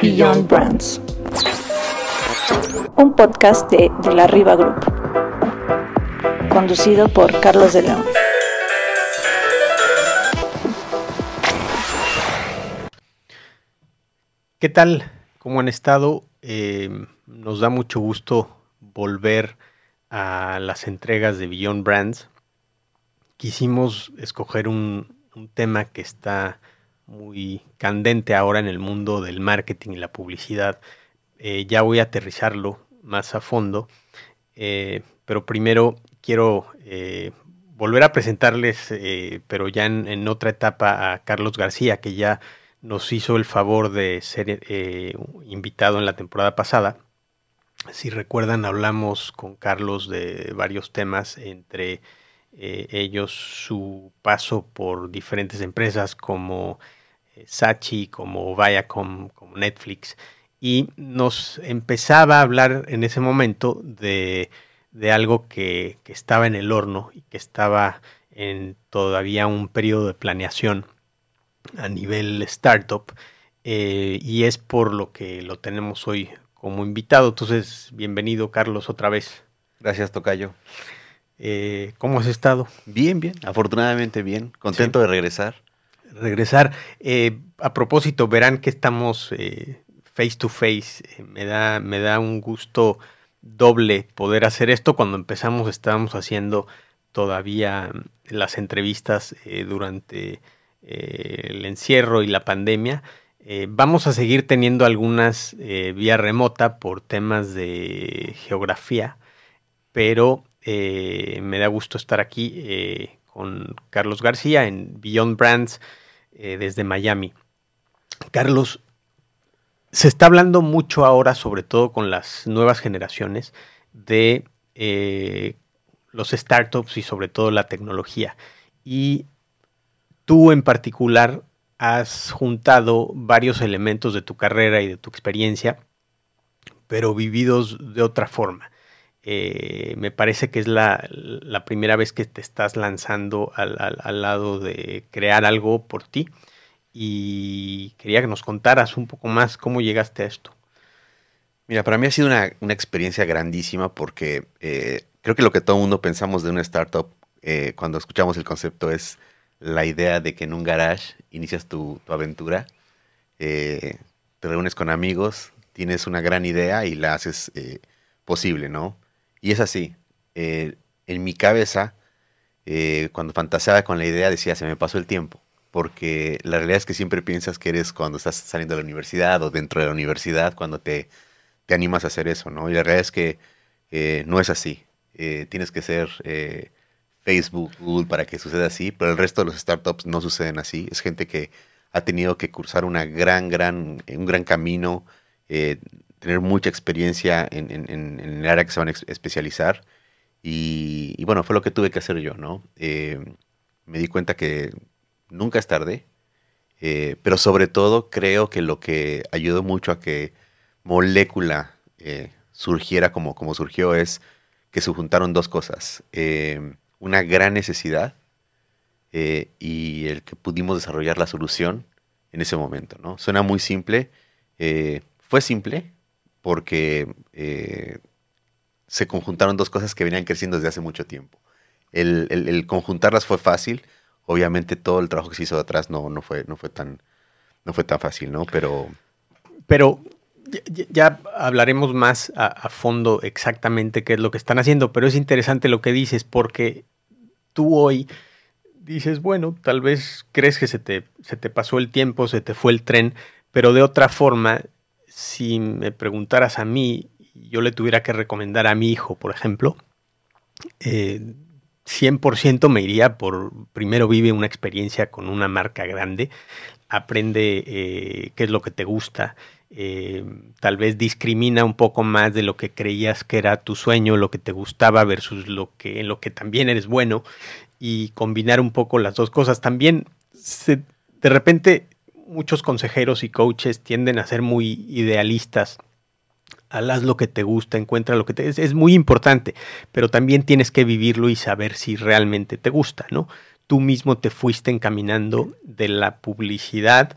Beyond Brands. Un podcast de, de la Riva Group. Conducido por Carlos de León. ¿Qué tal? ¿Cómo han estado? Eh, nos da mucho gusto volver a las entregas de Beyond Brands. Quisimos escoger un, un tema que está muy candente ahora en el mundo del marketing y la publicidad. Eh, ya voy a aterrizarlo más a fondo, eh, pero primero quiero eh, volver a presentarles, pero ya en, otra etapa, a Carlos García, que ya nos hizo el favor de ser invitado en la temporada pasada. Si recuerdan, hablamos con Carlos de varios temas, entre ellos su paso por diferentes empresas como Sachi, como Viacom, como Netflix, y nos empezaba a hablar en ese momento de, algo que, estaba en el horno y que estaba en todavía un periodo de planeación a nivel startup, eh, y es por lo que lo tenemos hoy como invitado. Entonces, bienvenido Carlos otra vez. Gracias, Tocayo. Eh, ¿Cómo has estado? Bien, bien, afortunadamente bien, contento de regresar regresar. Eh, a propósito, verán que estamos eh, face to face. Eh, me, da, me da un gusto doble poder hacer esto. Cuando empezamos estábamos haciendo todavía las entrevistas durante el encierro y la pandemia. vamos a seguir teniendo algunas vía remota por temas de geografía, pero me da gusto estar aquí con Carlos García en Beyond Brands eh, desde Miami. Carlos, se está hablando mucho ahora, sobre todo con las nuevas generaciones, de eh, los startups y sobre todo la tecnología. Y tú en particular has juntado varios elementos de tu carrera y de tu experiencia, pero vividos de otra forma. Eh, me parece que es la, primera vez que te estás lanzando al, lado de crear algo por ti y quería que nos contaras un poco más cómo llegaste a esto. Mira, para mí ha sido una, experiencia grandísima porque eh, creo que lo que todo mundo pensamos de una startup eh, cuando escuchamos el concepto es la idea de que en un garage inicias tu, aventura, te reúnes con amigos, tienes una gran idea y la haces posible, ¿no? Y es así. Eh, en mi cabeza, eh, cuando fantaseaba con la idea, decía, se me pasó el tiempo. Porque la realidad es que siempre piensas que eres cuando estás saliendo de la universidad o dentro de la universidad, cuando te, te animas a hacer eso, ¿no? Y la realidad es que eh, no es así. tienes que ser Facebook, Google para que suceda así, pero el resto de los startups no suceden así. Es gente que ha tenido que cursar una gran, gran, un gran camino, tener mucha experiencia en, el área que se van a especializar. Y, bueno, fue lo que tuve que hacer yo, ¿no? Eh, me di cuenta que nunca es tarde, eh, pero sobre todo creo que lo que ayudó mucho a que Molécula eh, surgiera como, como surgió es que se juntaron dos cosas. una gran necesidad y el que pudimos desarrollar la solución en ese momento, ¿no? Suena muy simple. fue simple, porque eh, se conjuntaron dos cosas que venían creciendo desde hace mucho tiempo. El, conjuntarlas fue fácil, obviamente todo el trabajo que se hizo atrás no, no, fue, no, fue, tan, no fue tan fácil, ¿no? Pero... Pero ya, hablaremos más a, fondo exactamente qué es lo que están haciendo, pero es interesante lo que dices porque tú hoy dices, bueno, tal vez crees que se te, se te pasó el tiempo, se te fue el tren, pero de otra forma si me preguntaras a mí, yo le tuviera que recomendar a mi hijo, por ejemplo, 100% eh, me iría por, primero vive una experiencia con una marca grande, aprende eh, qué es lo que te gusta, eh, tal vez discrimina un poco más de lo que creías que era tu sueño, lo que te gustaba versus lo que en lo que también eres bueno y combinar un poco las dos cosas. También de repente muchos consejeros y coaches tienden a ser muy idealistas. Haz lo que te gusta, encuentra lo que te... Es, es muy importante, pero también tienes que vivirlo y saber si realmente te gusta, ¿no? Tú mismo te fuiste encaminando de la publicidad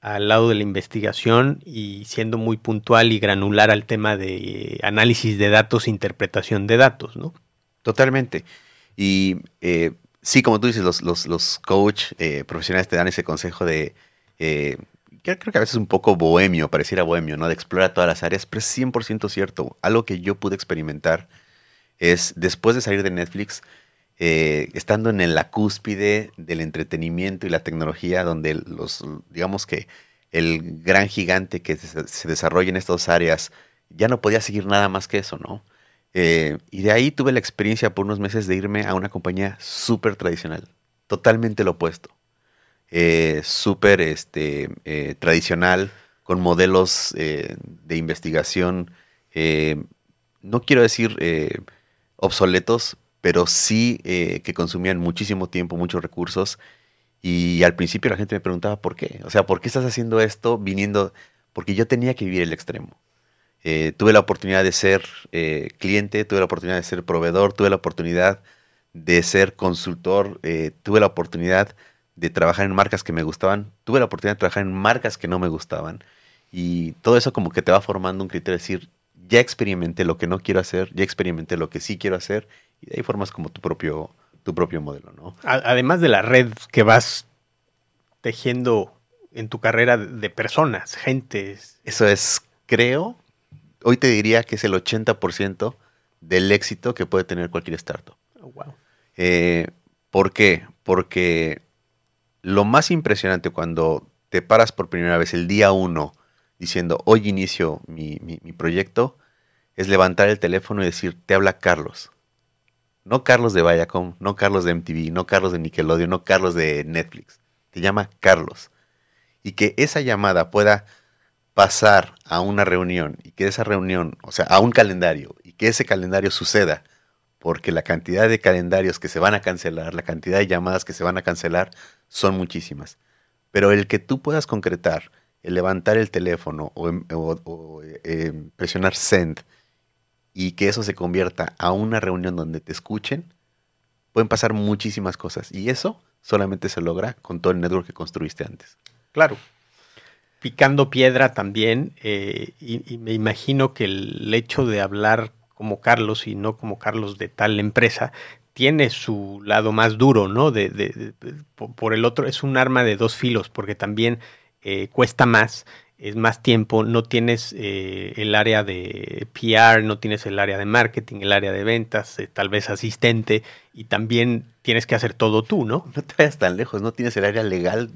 al lado de la investigación y siendo muy puntual y granular al tema de análisis de datos, interpretación de datos, ¿no? Totalmente. Y eh, sí, como tú dices, los, los, los eh, profesionales te dan ese consejo de, eh, creo, que a veces es un poco bohemio, pareciera bohemio, ¿no? De explorar todas las áreas, pero es 100% cierto. Algo que yo pude experimentar es, después de salir de Netflix, estando en la cúspide del entretenimiento y la tecnología, donde los, digamos que el gran gigante que se, se desarrolla en estas áreas ya no podía seguir nada más que eso, ¿no? Eh, y de ahí tuve la experiencia por unos meses de irme a una compañía súper tradicional, totalmente lo opuesto. Eh, súper este, eh, tradicional, con modelos de investigación, no quiero decir obsoletos, pero sí que consumían muchísimo tiempo, muchos recursos. Y al principio la gente me preguntaba por qué. O sea, ¿por qué estás haciendo esto viniendo? Porque yo tenía que vivir el extremo. Eh, tuve la oportunidad de ser eh, cliente, tuve la oportunidad de ser proveedor, tuve la oportunidad de ser consultor, eh, tuve la oportunidad de trabajar en marcas que me gustaban, tuve la oportunidad de trabajar en marcas que no me gustaban. Y todo eso como que te va formando un criterio de decir, ya experimenté lo que no quiero hacer, ya experimenté lo que sí quiero hacer, y de ahí formas como tu propio, tu propio modelo, ¿no? Además de la red que vas tejiendo en tu carrera de personas, gentes. Eso es, creo, hoy te diría que es el 80% del éxito que puede tener cualquier startup. Oh, wow. Eh, ¿Por qué? Porque lo más impresionante cuando te paras por primera vez el día uno diciendo, hoy inicio mi, proyecto, es levantar el teléfono y decir, te habla Carlos. No Carlos de Viacom, no Carlos de MTV, no Carlos de Nickelodeon, no Carlos de Netflix. Te llama Carlos. Y que esa llamada pueda pasar a una reunión y que esa reunión, o sea, a un calendario y que ese calendario suceda, porque la cantidad de calendarios que se van a cancelar, la cantidad de llamadas que se van a cancelar son muchísimas. Pero el que tú puedas concretar, el levantar el teléfono o, em, em, presionar send y que eso se convierta a una reunión donde te escuchen, pueden pasar muchísimas cosas. Y eso solamente se logra con todo el network que construiste antes. Claro, picando piedra también, eh, y, me imagino que el hecho de hablar como Carlos y no como Carlos de tal empresa tiene su lado más duro, ¿no? De, por el otro, es un arma de dos filos, porque también eh, cuesta más, es más tiempo, no tienes eh, el área de PR, no tienes el área de marketing, el área de ventas, tal vez asistente, y también tienes que hacer todo tú, ¿no? No te vayas tan lejos, no tienes el área legal,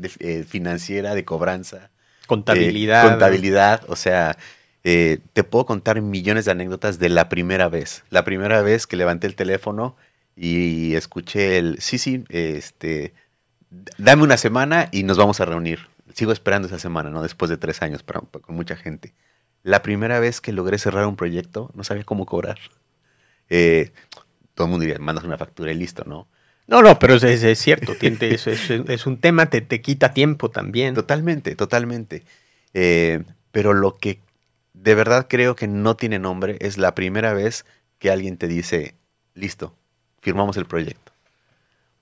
financiera, de cobranza Contabilidad. Eh, contabilidad, o sea, eh, te puedo contar millones de anécdotas de la primera vez. La primera vez que levanté el teléfono y escuché el, sí, sí, este, dame una semana y nos vamos a reunir. Sigo esperando esa semana, ¿no? Después de tres años con mucha gente. La primera vez que logré cerrar un proyecto, no sabía cómo cobrar. Eh, todo el mundo diría, mandas una factura y listo, ¿no? No, no, pero es, es, cierto, es, es, un tema, te, te quita tiempo también. Totalmente, totalmente. Eh, pero lo que de verdad creo que no tiene nombre es la primera vez que alguien te dice, listo, firmamos el proyecto.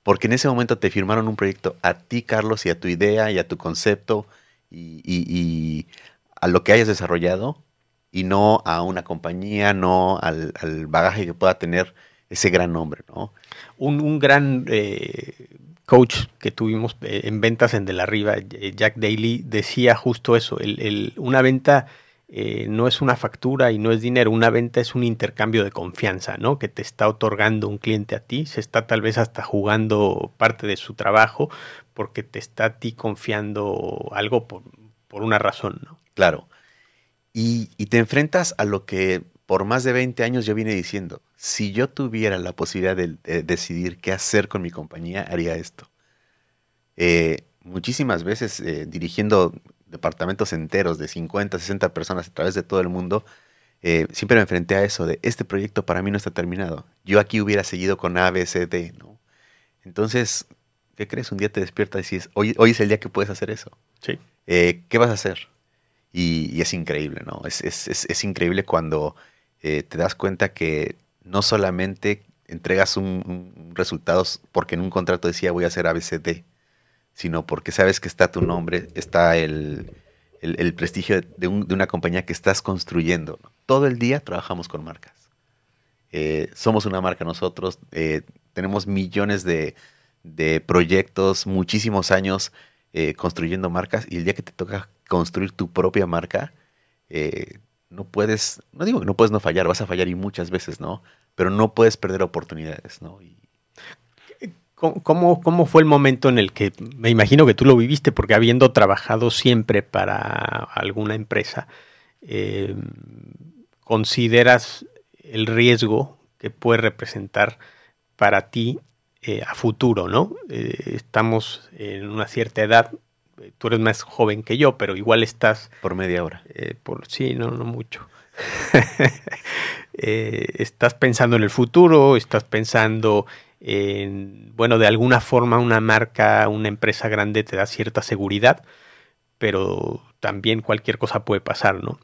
Porque en ese momento te firmaron un proyecto a ti, Carlos, y a tu idea y a tu concepto y, a lo que hayas desarrollado y no a una compañía, no al, al bagaje que pueda tener ese gran nombre, ¿no? Un, gran eh, coach que tuvimos eh, en ventas en De la Arriba, eh, Jack Daly, decía justo eso, el, una venta no es una factura y no es dinero, una venta es un intercambio de confianza, ¿no? Que te está otorgando un cliente a ti, se está tal vez hasta jugando parte de su trabajo porque te está a ti confiando algo por, una razón, ¿no? Claro. Y, y te enfrentas a lo que por más de 20 años yo vine diciendo, si yo tuviera la posibilidad de, decidir qué hacer con mi compañía, haría esto. Eh, muchísimas veces eh, dirigiendo departamentos enteros de 50, 60 personas a través de todo el mundo, eh, siempre me enfrenté a eso de, este proyecto para mí no está terminado. Yo aquí hubiera seguido con A, B, C, D, ¿no? Entonces, ¿qué crees? Un día te despiertas y dices, hoy, hoy es el día que puedes hacer eso. Sí. ¿Qué vas a hacer? Y, es increíble, ¿no? Es, es, es increíble cuando eh, te das cuenta que no solamente entregas un, resultado porque en un contrato decía voy a hacer ABCD, sino porque sabes que está tu nombre, está el, el, prestigio de, un- de una compañía que estás construyendo. Todo el día trabajamos con marcas. Eh, somos una marca nosotros, eh, tenemos millones de, de proyectos, muchísimos años eh, construyendo marcas y el día que te toca construir tu propia marca, no puedes, no digo que no puedes no fallar, vas a fallar y muchas veces, ¿no? Pero no puedes perder oportunidades, ¿no? ¿Cómo, cómo, fue el momento en el que, me imagino que tú lo viviste, porque habiendo trabajado siempre para alguna empresa, eh, consideras el riesgo que puede representar para ti eh, a futuro, ¿no? Eh, estamos en una cierta edad, tú eres más joven que yo, pero igual estás por media hora. por sí, no, no mucho. Estás pensando en el futuro, estás pensando en, bueno, de alguna forma una marca, una empresa grande te da cierta seguridad, pero también cualquier cosa puede pasar, ¿no?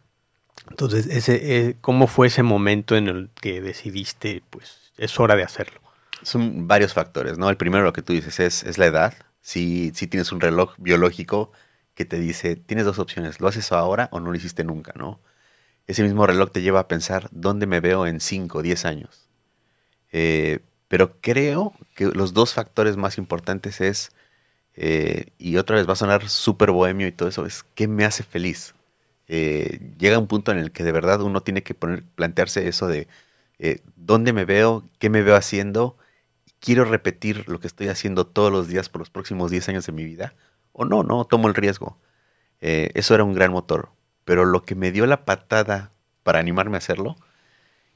Entonces, ese, eh, ¿cómo fue ese momento en el que decidiste, pues, es hora de hacerlo? Son varios factores, ¿no? El primero, lo que tú dices, es, es la edad. Si, si tienes un reloj biológico que te dice, tienes dos opciones, lo haces ahora o no lo hiciste nunca, ¿no? Ese mismo reloj te lleva a pensar, ¿dónde me veo en 5 o 10 años? Eh, pero creo que los dos factores más importantes es, eh, y otra vez va a sonar súper bohemio y todo eso, es qué me hace feliz. Eh, llega un punto en el que de verdad uno tiene que poner, plantearse eso de eh, dónde me veo, qué me veo haciendo, quiero repetir lo que estoy haciendo todos los días por los próximos 10 años de mi vida, o no, no, tomo el riesgo. Eso era un gran motor, pero lo que me dio la patada para animarme a hacerlo,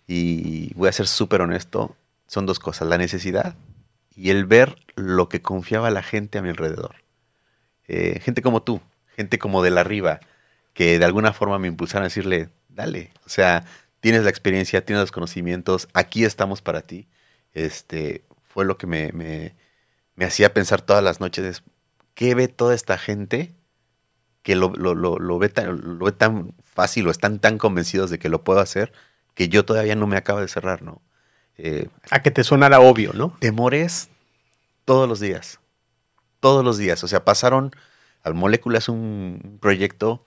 y voy a ser súper honesto, son dos cosas, la necesidad y el ver lo que confiaba la gente a mi alrededor. Eh, gente como tú, gente como de la arriba, que de alguna forma me impulsaron a decirle, dale, o sea, tienes la experiencia, tienes los conocimientos, aquí estamos para ti. Este, fue lo que me, me, me hacía pensar todas las noches, es, ¿qué ve toda esta gente que lo, lo, lo, lo ve tan, lo ve tan fácil o están tan convencidos de que lo puedo hacer que yo todavía no me acabo de cerrar, ¿no? Eh, A que te sonara obvio, ¿no? temores todos los días. Todos los días. O sea, pasaron al Molécula es un proyecto,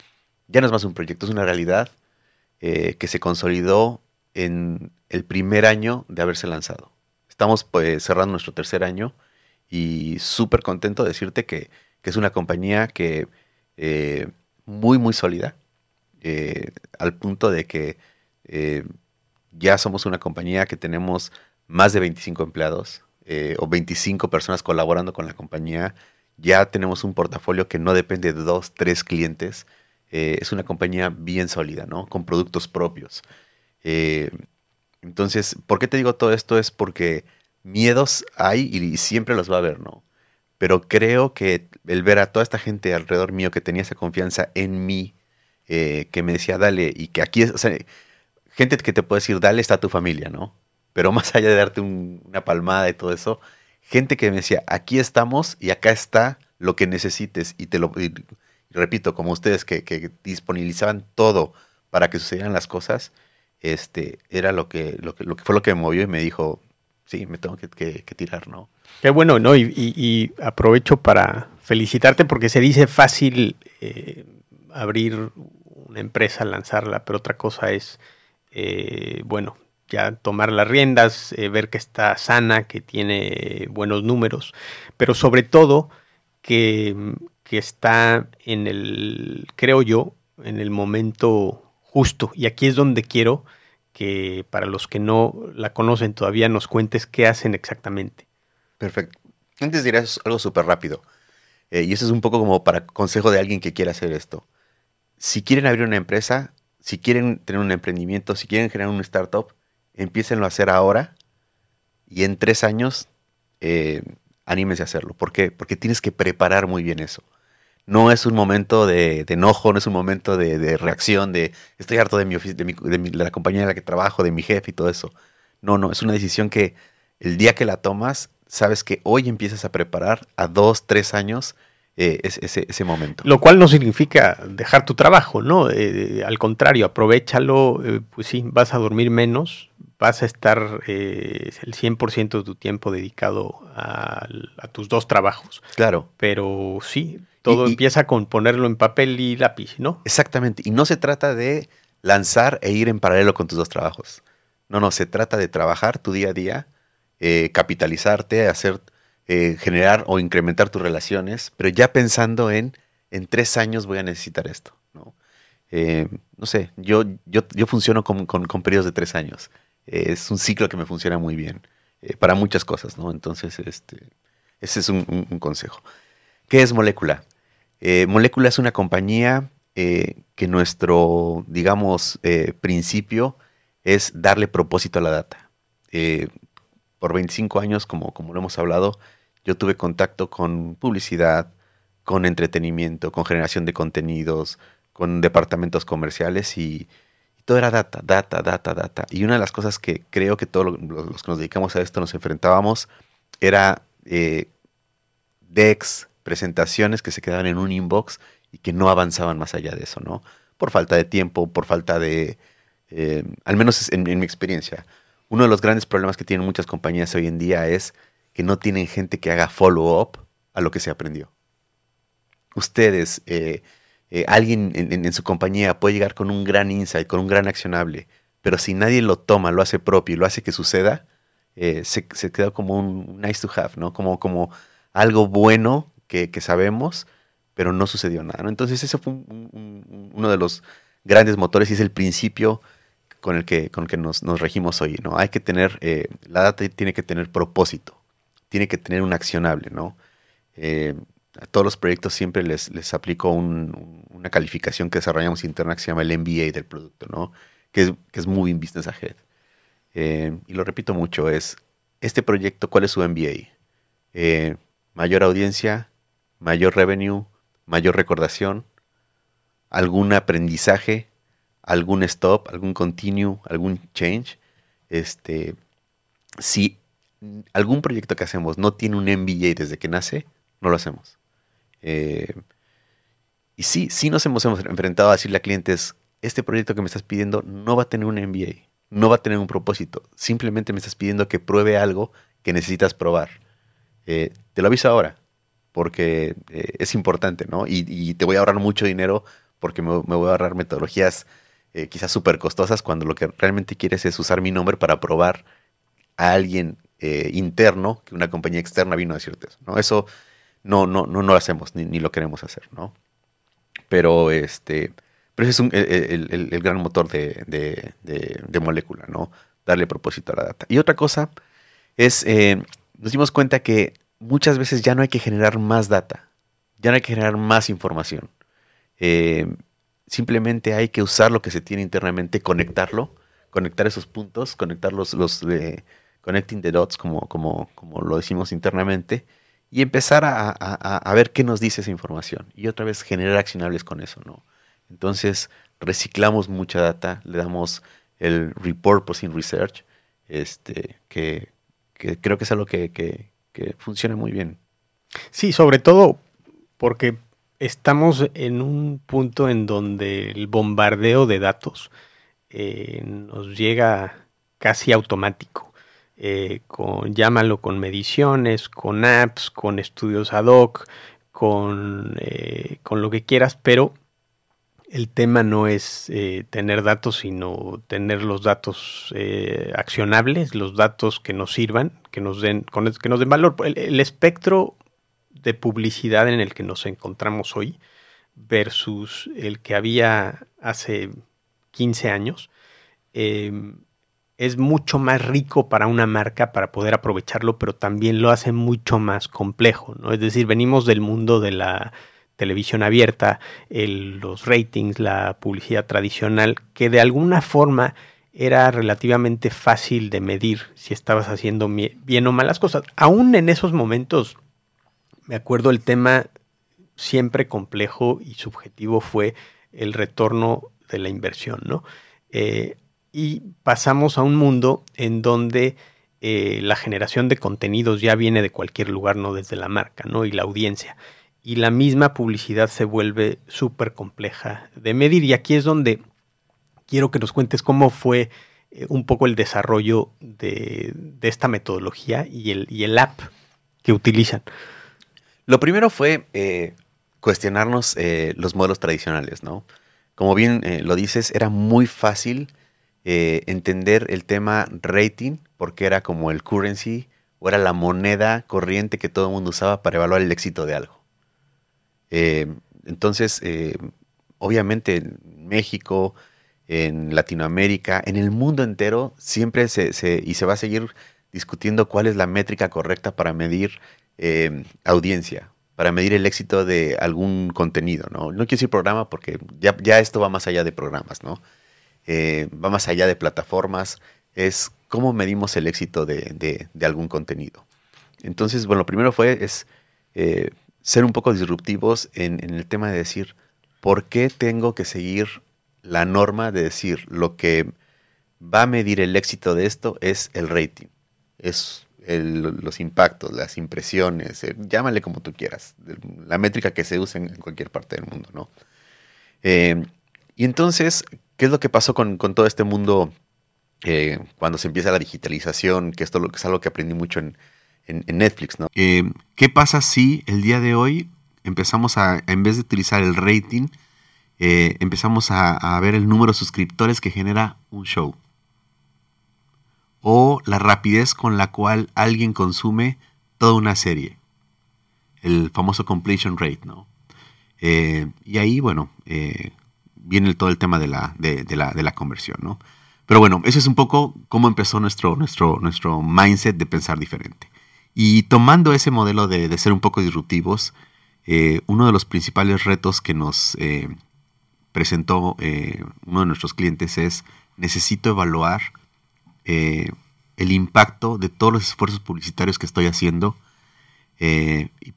ya no es más un proyecto, es una realidad eh, que se consolidó en el primer año de haberse lanzado. Estamos pues, cerrando nuestro tercer año y súper contento de decirte que, que es una compañía que eh, muy, muy sólida, al punto de que ya somos una compañía que tenemos más de 25 empleados eh, o 25 personas colaborando con la compañía. Ya tenemos un portafolio que no depende de dos, tres clientes. Eh, es una compañía bien sólida, ¿no? Con productos propios. Eh, entonces, ¿por qué te digo todo esto? Es porque miedos hay y siempre los va a haber, ¿no? Pero creo que el ver a toda esta gente alrededor mío que tenía esa confianza en mí, que me decía, dale, y que aquí, es, gente que te puede decir, dale, está tu familia, ¿no? Pero más allá de darte un- una palmada y todo eso, gente que me decía, aquí estamos y acá está lo que necesites. Y te lo repito, como ustedes que, disponibilizaban todo para que sucedieran las cosas, este, era lo que, fue lo que me movió y me dijo, sí, me tengo que, tirar, ¿no? Qué bueno, ¿no? Y aprovecho para felicitarte porque se dice fácil eh, abrir una empresa, lanzarla, pero otra cosa es, eh, bueno, ya tomar las riendas, eh, ver que está sana, que tiene buenos números, pero sobre todo que, que está en el, creo yo, en el momento justo. Y aquí es donde quiero que para los que no la conocen todavía nos cuentes qué hacen exactamente. Perfecto. Antes diré algo súper rápido. Eh, y eso es un poco como para consejo de alguien que quiera hacer esto. Si quieren abrir una empresa, si quieren tener un emprendimiento, si quieren generar un startup, empiecenlo a hacer ahora y en tres años eh, anímense a hacerlo. ¿Por qué? Porque tienes que preparar muy bien eso. No es un momento de, enojo, no es un momento de, reacción, de estoy harto de mi, de, mi- de mi- de la compañía en la que trabajo, de mi jefe y todo eso. No, no, es una decisión que el día que la tomas, sabes que hoy empiezas a preparar a dos, tres años eh, ese, momento. Lo cual no significa dejar tu trabajo, ¿no? Eh, al contrario, aprovechalo, eh, pues sí, vas a dormir menos, vas a estar eh, el 100% de tu tiempo dedicado a, a, tus dos trabajos. Claro. Pero sí, todo y, empieza con ponerlo en papel y lápiz, ¿no? Exactamente. Y no se trata de lanzar e ir en paralelo con tus dos trabajos. No, no, se trata de trabajar tu día a día, capitalizarte, hacer, eh, generar o incrementar tus relaciones, pero ya pensando en, en tres años voy a necesitar esto, ¿no? Eh, no sé, yo, yo, yo funciono con, con, con, periodos de tres años. es un ciclo que me funciona muy bien para muchas cosas, ¿no? Entonces, este, ese es un, un, un consejo. ¿Qué es Molécula? Molécula es una compañía que nuestro, digamos, principio es darle propósito a la data. Eh, por 25 años, como, como lo hemos hablado, yo tuve contacto con publicidad, con entretenimiento, con generación de contenidos, con departamentos comerciales y, todo era data, data, data, data. Y una de las cosas que creo que todos los que nos dedicamos a esto nos enfrentábamos era eh, decks, presentaciones que se quedaban en un inbox y que no avanzaban más allá de eso, ¿no? Por falta de tiempo, por falta de, eh, al menos en, en, mi experiencia, uno de los grandes problemas que tienen muchas compañías hoy en día es que no tienen gente que haga follow-up a lo que se aprendió. Ustedes, eh, eh, alguien en, su compañía puede llegar con un gran insight, con un gran accionable, pero si nadie lo toma, lo hace propio y lo hace que suceda, eh, se, queda como un nice to have, ¿no? Como, como algo bueno que, sabemos, pero no sucedió nada. Entonces ese fue un, un, uno de los grandes motores y es el principio con el que, con que nos, regimos hoy, ¿no? Hay que tener, la data tiene que tener propósito, tiene que tener un accionable, ¿no? Eh, a todos los proyectos siempre les, les aplico un, una calificación que desarrollamos interna que se llama el MBA del producto, ¿no? Que es, que es Moving Business Ahead. Eh, y lo repito mucho, es, este proyecto, ¿cuál es su MBA? Eh, mayor audiencia, mayor revenue, mayor recordación, algún aprendizaje, algún stop, algún continue, algún change. Este, si algún proyecto que hacemos no tiene un MBA desde que nace, no lo hacemos. Eh, y sí, sí nos hemos, enfrentado a decirle a clientes, este proyecto que me estás pidiendo no va a tener un MBA, no va a tener un propósito, simplemente me estás pidiendo que pruebe algo que necesitas probar. Eh, te lo aviso ahora, porque eh, es importante, ¿no? Y, te voy a ahorrar mucho dinero porque me, voy a ahorrar metodologías quizás súper costosas cuando lo que realmente quieres es usar mi nombre para probar a alguien eh, interno que una compañía externa vino a decirte eso, ¿no? Eso no, no, no, no lo hacemos ni, ni lo queremos hacer, ¿no? Pero este, pero ese es un, el, el, el, gran motor de, de, de, molécula, ¿no? Darle propósito a la data. Y otra cosa es, eh, nos dimos cuenta que muchas veces ya no hay que generar más data, ya no hay que generar más información. Eh, simplemente hay que usar lo que se tiene internamente, conectarlo, conectar esos puntos, conectar los, los de connecting the dots, como, como, como lo decimos internamente, y empezar a, a, a, ver qué nos dice esa información. Y otra vez generar accionables con eso, ¿no? Entonces, reciclamos mucha data, le damos el repurposing research, este, que, que creo que es algo que, que, que funciona muy bien. Sí, sobre todo porque estamos en un punto en donde el bombardeo de datos eh, nos llega casi automático. Eh, con, llámalo con mediciones, con apps, con estudios ad hoc, con, eh, con lo que quieras, pero el tema no es eh, tener datos, sino tener los datos eh, accionables, los datos que nos sirvan, que nos den, que nos den valor. El, espectro de publicidad en el que nos encontramos hoy versus el que había hace 15 años, eh, es mucho más rico para una marca para poder aprovecharlo, pero también lo hace mucho más complejo, ¿no? Es decir, venimos del mundo de la televisión abierta, el, los ratings, la publicidad tradicional, que de alguna forma era relativamente fácil de medir si estabas haciendo bien o malas cosas. Aún en esos momentos me acuerdo el tema siempre complejo y subjetivo fue el retorno de la inversión, ¿no? Eh, y pasamos a un mundo en donde eh, la generación de contenidos ya viene de cualquier lugar, no desde la marca, ¿no? Y la audiencia. Y la misma publicidad se vuelve súper compleja de medir. Y aquí es donde quiero que nos cuentes cómo fue eh, un poco el desarrollo de, esta metodología y el, y el app que utilizan. Lo primero fue eh, cuestionarnos los modelos tradicionales, ¿no? Como bien lo dices, era muy fácil entender el tema rating porque era como el currency o era la moneda corriente que todo el mundo usaba para evaluar el éxito de algo. entonces, obviamente en México, en Latinoamérica, en el mundo entero, siempre se, y se va a seguir discutiendo cuál es la métrica correcta para medir eh, audiencia, para medir el éxito de algún contenido, ¿no? No quiero decir programa porque ya, ya esto va más allá de programas, ¿no? Eh, va más allá de plataformas, es cómo medimos el éxito de, algún contenido. Entonces, bueno, lo primero fue es eh, ser un poco disruptivos en, el tema de decir, ¿por qué tengo que seguir la norma de decir lo que va a medir el éxito de esto es el rating? Es los impactos, las impresiones, llámale como tú quieras, la métrica que se usa en, cualquier parte del mundo, ¿no? Eh, y entonces, ¿qué es lo que pasó con, todo este mundo eh, cuando se empieza la digitalización? Que esto es algo que aprendí mucho en, Netflix, ¿no? Eh, ¿Qué pasa si el día de hoy empezamos a, en vez de utilizar el rating, eh, empezamos a, ver el número de suscriptores que genera un show. O la rapidez con la cual alguien consume toda una serie. El famoso completion rate, ¿no? Y ahí, bueno, viene todo el tema de la, de, la, conversión, ¿no? Pero bueno, ese es un poco cómo empezó nuestro, nuestro, nuestro mindset de pensar diferente. Y tomando ese modelo de, de ser un poco disruptivos, eh, uno de los principales retos que nos eh, presentó eh, uno de nuestros clientes es necesito evaluar el impacto de todos los esfuerzos publicitarios que estoy haciendo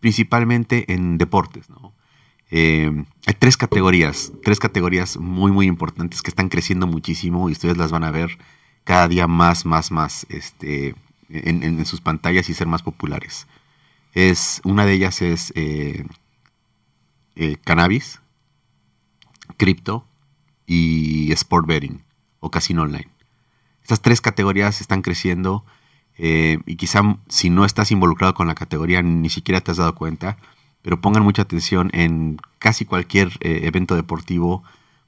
principalmente en deportes. Hay tres categorías, tres categorías muy muy importantes que están creciendo muchísimo y ustedes las van a ver cada día más, más, más este, en, sus pantallas y ser más populares. Es, una de ellas es eh, cannabis, cripto y sport betting o casino online. Estas tres categorías están creciendo eh, y quizá si no estás involucrado con la categoría ni siquiera te has dado cuenta, pero pongan mucha atención en casi cualquier eh, evento deportivo.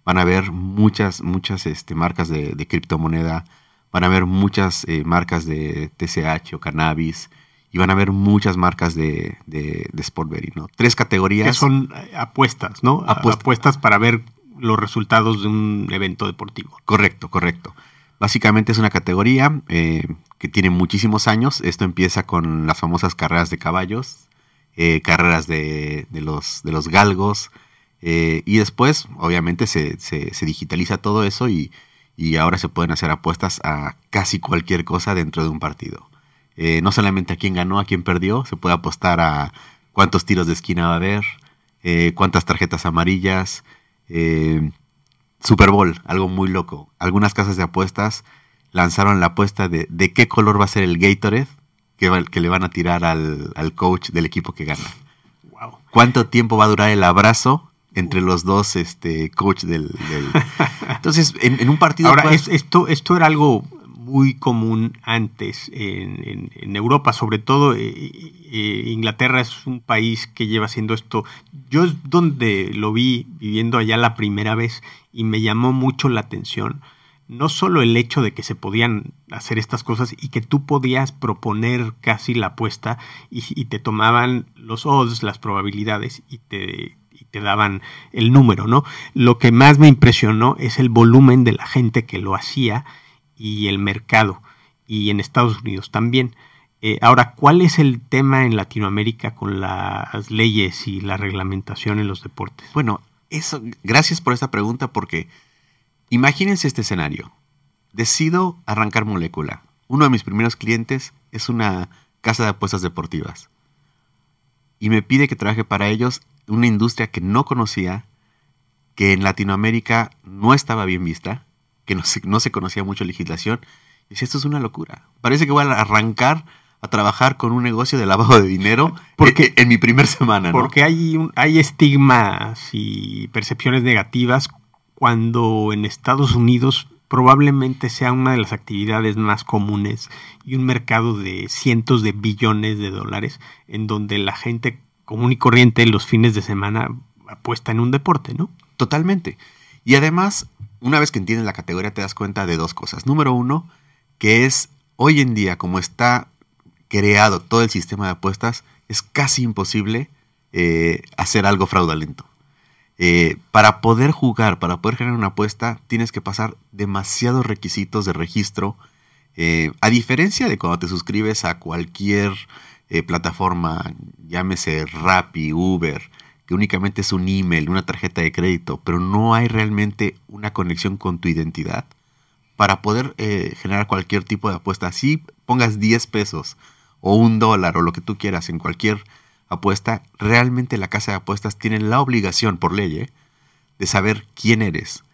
Van a ver muchas, muchas este, marcas de, criptomoneda, van a ver muchas marcas de TCH o cannabis, y van a ver muchas marcas de, de, Sport Betting, ¿no? Tres categorías. Que son eh, apuestas, ¿no? Apuestas para ver los resultados de un evento deportivo. Correcto, correcto. Básicamente es una categoría eh, que tiene muchísimos años. Esto empieza con las famosas carreras de caballos, eh, carreras de, los, galgos, y después, obviamente, se, digitaliza todo eso y, ahora se pueden hacer apuestas a casi cualquier cosa dentro de un partido. Eh, no solamente a quién ganó, a quién perdió, se puede apostar a cuántos tiros de esquina va a haber, eh, cuántas tarjetas amarillas, eh, Super Bowl, algo muy loco. Algunas casas de apuestas lanzaron la apuesta de, de qué color va a ser el Gatorade que, que le van a tirar al, coach del equipo que gana. ¿Cuánto tiempo va a durar el abrazo entre los dos este, coach del... Entonces, en, un partido... Ahora, esto, esto era algo muy común antes en, Europa, sobre todo eh, eh, Inglaterra es un país que lleva haciendo esto. Yo es donde lo vi viviendo allá la primera vez y me llamó mucho la atención. No solo el hecho de que se podían hacer estas cosas y que tú podías proponer casi la apuesta y, te tomaban los odds, las probabilidades y te, y te daban el número, ¿no? Lo que más me impresionó es el volumen de la gente que lo hacía y el mercado y en Estados Unidos también. Eh, ahora, ¿cuál es el tema en Latinoamérica con las leyes y la reglamentación en los deportes? Bueno, eso, gracias por esta pregunta porque imagínense este escenario. Decido arrancar molécula. Uno de mis primeros clientes es una casa de apuestas deportivas y me pide que trabaje para ellos una industria que no conocía, que en Latinoamérica no estaba bien vista que no se, no se conocía mucho legislación. Y decía, esto es una locura. Parece que voy a arrancar a trabajar con un negocio de lavado de dinero porque, en, mi primer semana. Porque hay, hay estigmas y percepciones negativas cuando en Estados Unidos probablemente sea una de las actividades más comunes y un mercado de cientos de billones de dólares en donde la gente común y corriente los fines de semana apuesta en un deporte, ¿no? Totalmente. Y además, una vez que entiendes la categoría te das cuenta de dos cosas. Número uno, que es hoy en día, como está creado todo el sistema de apuestas, es casi imposible eh, hacer algo fraudulento. Eh, para poder jugar, para poder generar una apuesta, tienes que pasar demasiados requisitos de registro. Eh, a diferencia de cuando te suscribes a cualquier plataforma, llámese Rappi, Uber, que únicamente es un email, una tarjeta de crédito, pero no hay realmente una conexión con tu identidad, para poder generar cualquier tipo de apuesta, si pongas 10 pesos o un dólar o lo que tú quieras en cualquier apuesta, realmente la casa de apuestas tiene la obligación por ley ¿eh? de saber quién eres,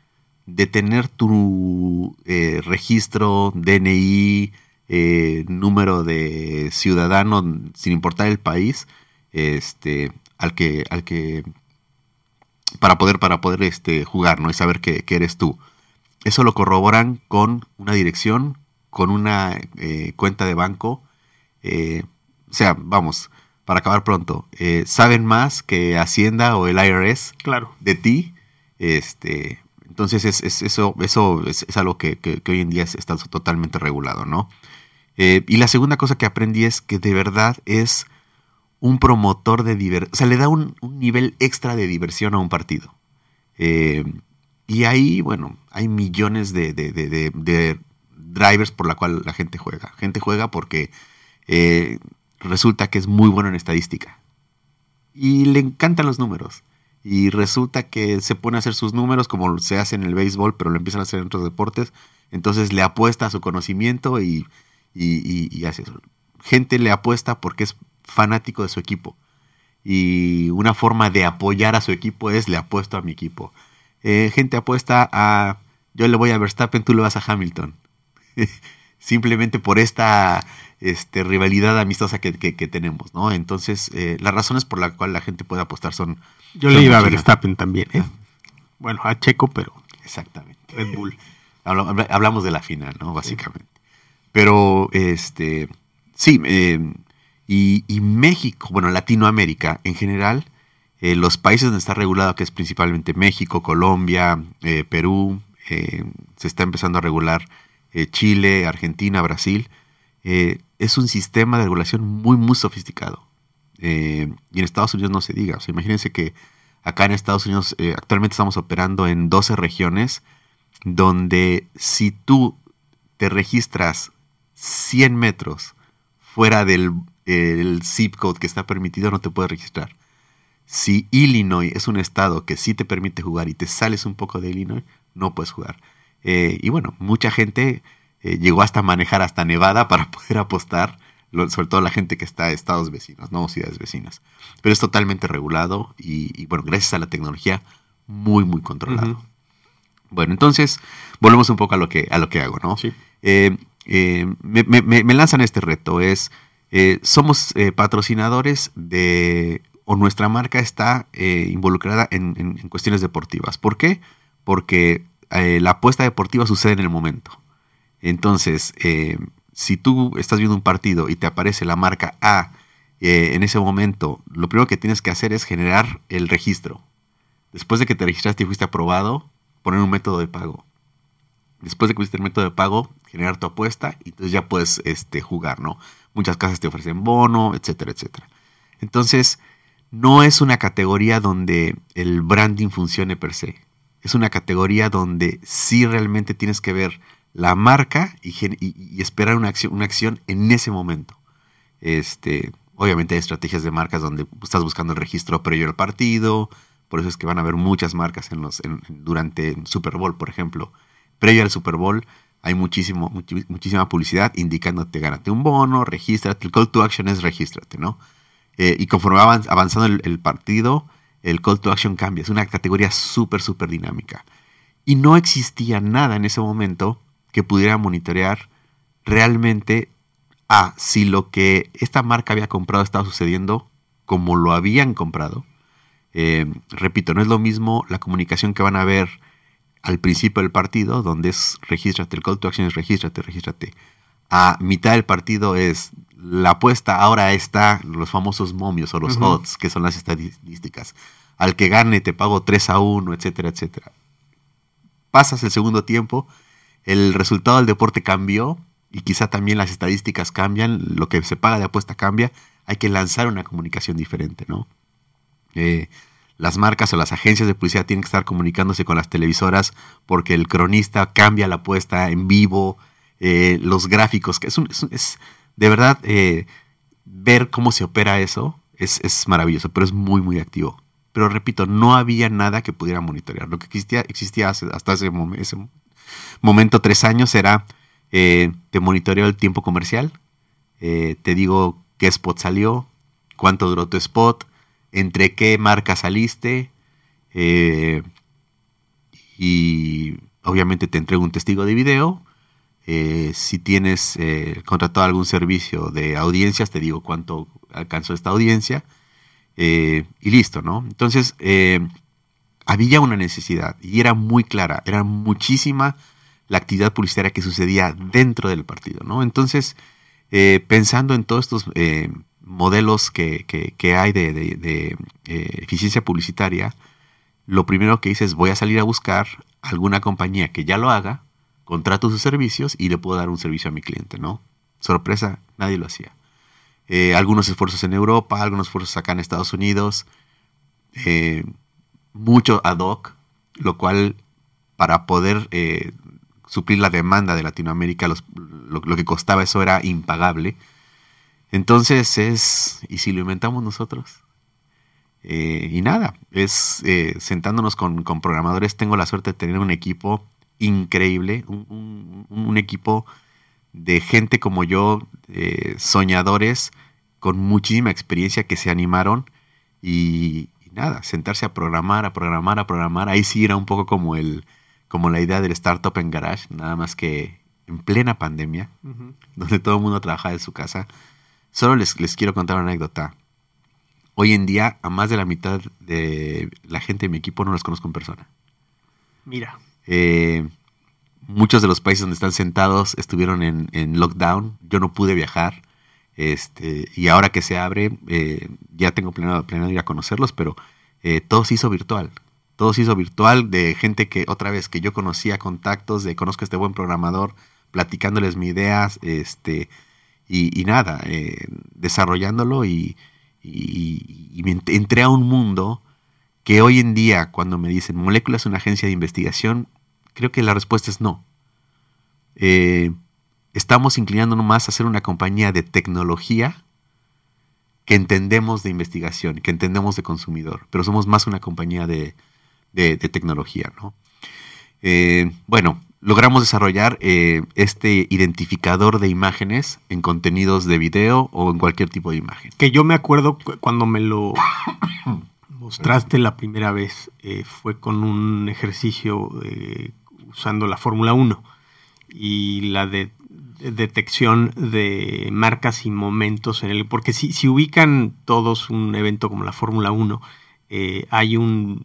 de tener tu eh, registro, DNI, eh, número de ciudadano, sin importar el país, este, al que, al que, para poder, para poder este, jugar, ¿no? Y saber que, eres tú. Eso lo corroboran con una dirección, con una cuenta de banco. o sea, vamos, para acabar pronto, eh, saben más que Hacienda o el IRS claro. de ti. Este, entonces es, eso, eso es, algo que, hoy en día está totalmente regulado, ¿no? Eh, y la segunda cosa que aprendí es que de verdad es un promotor de diversión, o sea, le da un, nivel extra de diversión a un partido. Eh, y ahí, bueno, hay millones de, de, drivers por la cual la gente juega. Gente juega porque resulta que es muy bueno en estadística. Y le encantan los números. Y resulta que se pone a hacer sus números como se hace en el béisbol, pero lo empiezan a hacer en otros deportes. Entonces le apuesta a su conocimiento y, y, hace eso. Gente le apuesta porque es fanático de su equipo. Y una forma de apoyar a su equipo es le apuesto a mi equipo. Eh, gente apuesta a yo le voy a Verstappen, tú le vas a Hamilton. Simplemente por esta este, rivalidad amistosa que, tenemos, ¿no? Entonces, eh, las razones por las cuales la gente puede apostar son... Yo le iba a Verstappen también, ¿eh? Ah. Bueno, a Checo, pero... Exactamente. Red Bull. Hablamos de la final, ¿no? Básicamente. Pero, este, sí, eh, y, México, bueno, Latinoamérica en general, eh, los países donde está regulado, que es principalmente México, Colombia, Perú, se está empezando a regular Chile, Argentina, Brasil, es un sistema de regulación muy, muy sofisticado. Eh, y en Estados Unidos no se diga. Imagínense que acá en Estados Unidos eh, actualmente estamos operando en 12 regiones donde si tú te registras 100 metros fuera del zip code que está permitido, no te puedes registrar. Si Illinois es un estado que sí te permite jugar y te sales un poco de Illinois, no puedes jugar. Eh, y bueno, mucha gente eh, llegó hasta manejar hasta Nevada para poder apostar, sobre todo la gente que está en estados vecinos, no ciudades vecinas. Pero es totalmente regulado y, bueno, gracias a la tecnología, muy, muy controlado. Bueno, entonces, volvemos un poco a lo que, a lo que hago, ¿no? Eh, eh, me, lanzan este reto, es, somos patrocinadores de, o nuestra marca está involucrada en, en, cuestiones deportivas. ¿Por qué? Porque la apuesta deportiva sucede en el momento. Entonces, eh, si tú estás viendo un partido y te aparece la marca A eh, en ese momento, lo primero que tienes que hacer es generar el registro. Después de que te registraste y fuiste aprobado, poner un método de pago. Después de que pusiste el método de pago, generar tu apuesta y entonces ya puedes este, jugar, ¿no? Muchas casas te ofrecen bono, etcétera, etcétera. Entonces, no es una categoría donde el branding funcione per se. Es una categoría donde sí realmente tienes que ver la marca y, esperar una acción, una acción en ese momento. Este, obviamente hay estrategias de marcas donde estás buscando el registro previo al partido, por eso es que van a haber muchas marcas en los, durante Super Bowl, por ejemplo. Previo al Super Bowl hay muchísimo, muchísima publicidad indicándote gánate un bono, regístrate. El call to action es regístrate, ¿no? Eh, y conforme va avanzando el, el, partido, el call to action cambia. Es una categoría súper, súper dinámica. Y no existía nada en ese momento que pudiera monitorear realmente a si lo que esta marca había comprado estaba sucediendo como lo habían comprado. Eh, repito, no es lo mismo la comunicación que van a ver al principio del partido, donde es regístrate, el call to action es regístrate, regístrate. A mitad del partido es la apuesta, ahora está los famosos momios o los odds, que son las estadísticas. Al que gane te pago 3 a 1, etcétera, etcétera. Pasas el segundo tiempo, el resultado del deporte cambió y quizá también las estadísticas cambian, lo que se paga de apuesta cambia, hay que lanzar una comunicación diferente, ¿no? Eh, las marcas o las agencias de publicidad tienen que estar comunicándose con las televisoras porque el cronista cambia la apuesta en vivo, eh, los gráficos, que es, es, de verdad eh, ver cómo se opera eso es, es, maravilloso, pero es muy, muy activo. Pero repito, no había nada que pudiera monitorear. Lo que existía, existía hasta ese, ese, momento, tres años, era eh, te monitoreo el tiempo comercial, te digo qué spot salió, cuánto duró tu spot, entre qué marca saliste eh, y obviamente te entrego un testigo de video. Eh, si tienes eh, contratado algún servicio de audiencias, te digo cuánto alcanzó esta audiencia y listo, ¿no? Entonces, había una necesidad y era muy clara, era muchísima la actividad publicitaria que sucedía dentro del partido, ¿no? Entonces, pensando en todos estos modelos que, hay de, eh, eficiencia publicitaria, lo primero que hice es voy a salir a buscar alguna compañía que ya lo haga, contrato sus servicios y le puedo dar un servicio a mi cliente, ¿no? Sorpresa, nadie lo hacía. Eh, algunos esfuerzos en Europa, algunos esfuerzos acá en Estados Unidos, eh, mucho ad hoc, lo cual para poder suplir la demanda de Latinoamérica, lo, que costaba eso era impagable. Entonces es, ¿y si lo inventamos nosotros? Eh, y nada, es eh, sentándonos con, programadores, tengo la suerte de tener un equipo increíble, un, equipo de gente como yo, eh, soñadores, con muchísima experiencia que se animaron y, nada, sentarse a programar, a programar, a programar. Ahí sí era un poco como, el, como la idea del startup en garage, nada más que en plena pandemia, donde todo el mundo trabajaba en su casa Solo les, les quiero contar una anécdota. Hoy en día, a más de la mitad de la gente de mi equipo no los conozco en persona. Mira. Eh, muchos de los países donde están sentados estuvieron en, lockdown. Yo no pude viajar. Este, y ahora que se abre, eh, ya tengo planeado, planeado, ir a conocerlos, pero eh, todo se hizo virtual. Todo se hizo virtual de gente que, otra vez, que yo conocía contactos, de conozco a este buen programador, platicándoles mis ideas, este, y, nada, eh, desarrollándolo y, entré a un mundo que hoy en día cuando me dicen molécula es una agencia de investigación, creo que la respuesta es no. Eh, estamos inclinándonos más a ser una compañía de tecnología que entendemos de investigación, que entendemos de consumidor, pero somos más una compañía de, tecnología. ¿no? Eh, bueno, logramos desarrollar eh, este identificador de imágenes en contenidos de video o en cualquier tipo de imagen. Que yo me acuerdo cuando me lo mostraste la primera vez, eh, fue con un ejercicio usando la Fórmula 1 y la de, detección de marcas y momentos en el... Porque si, si ubican todos un evento como la Fórmula 1, hay un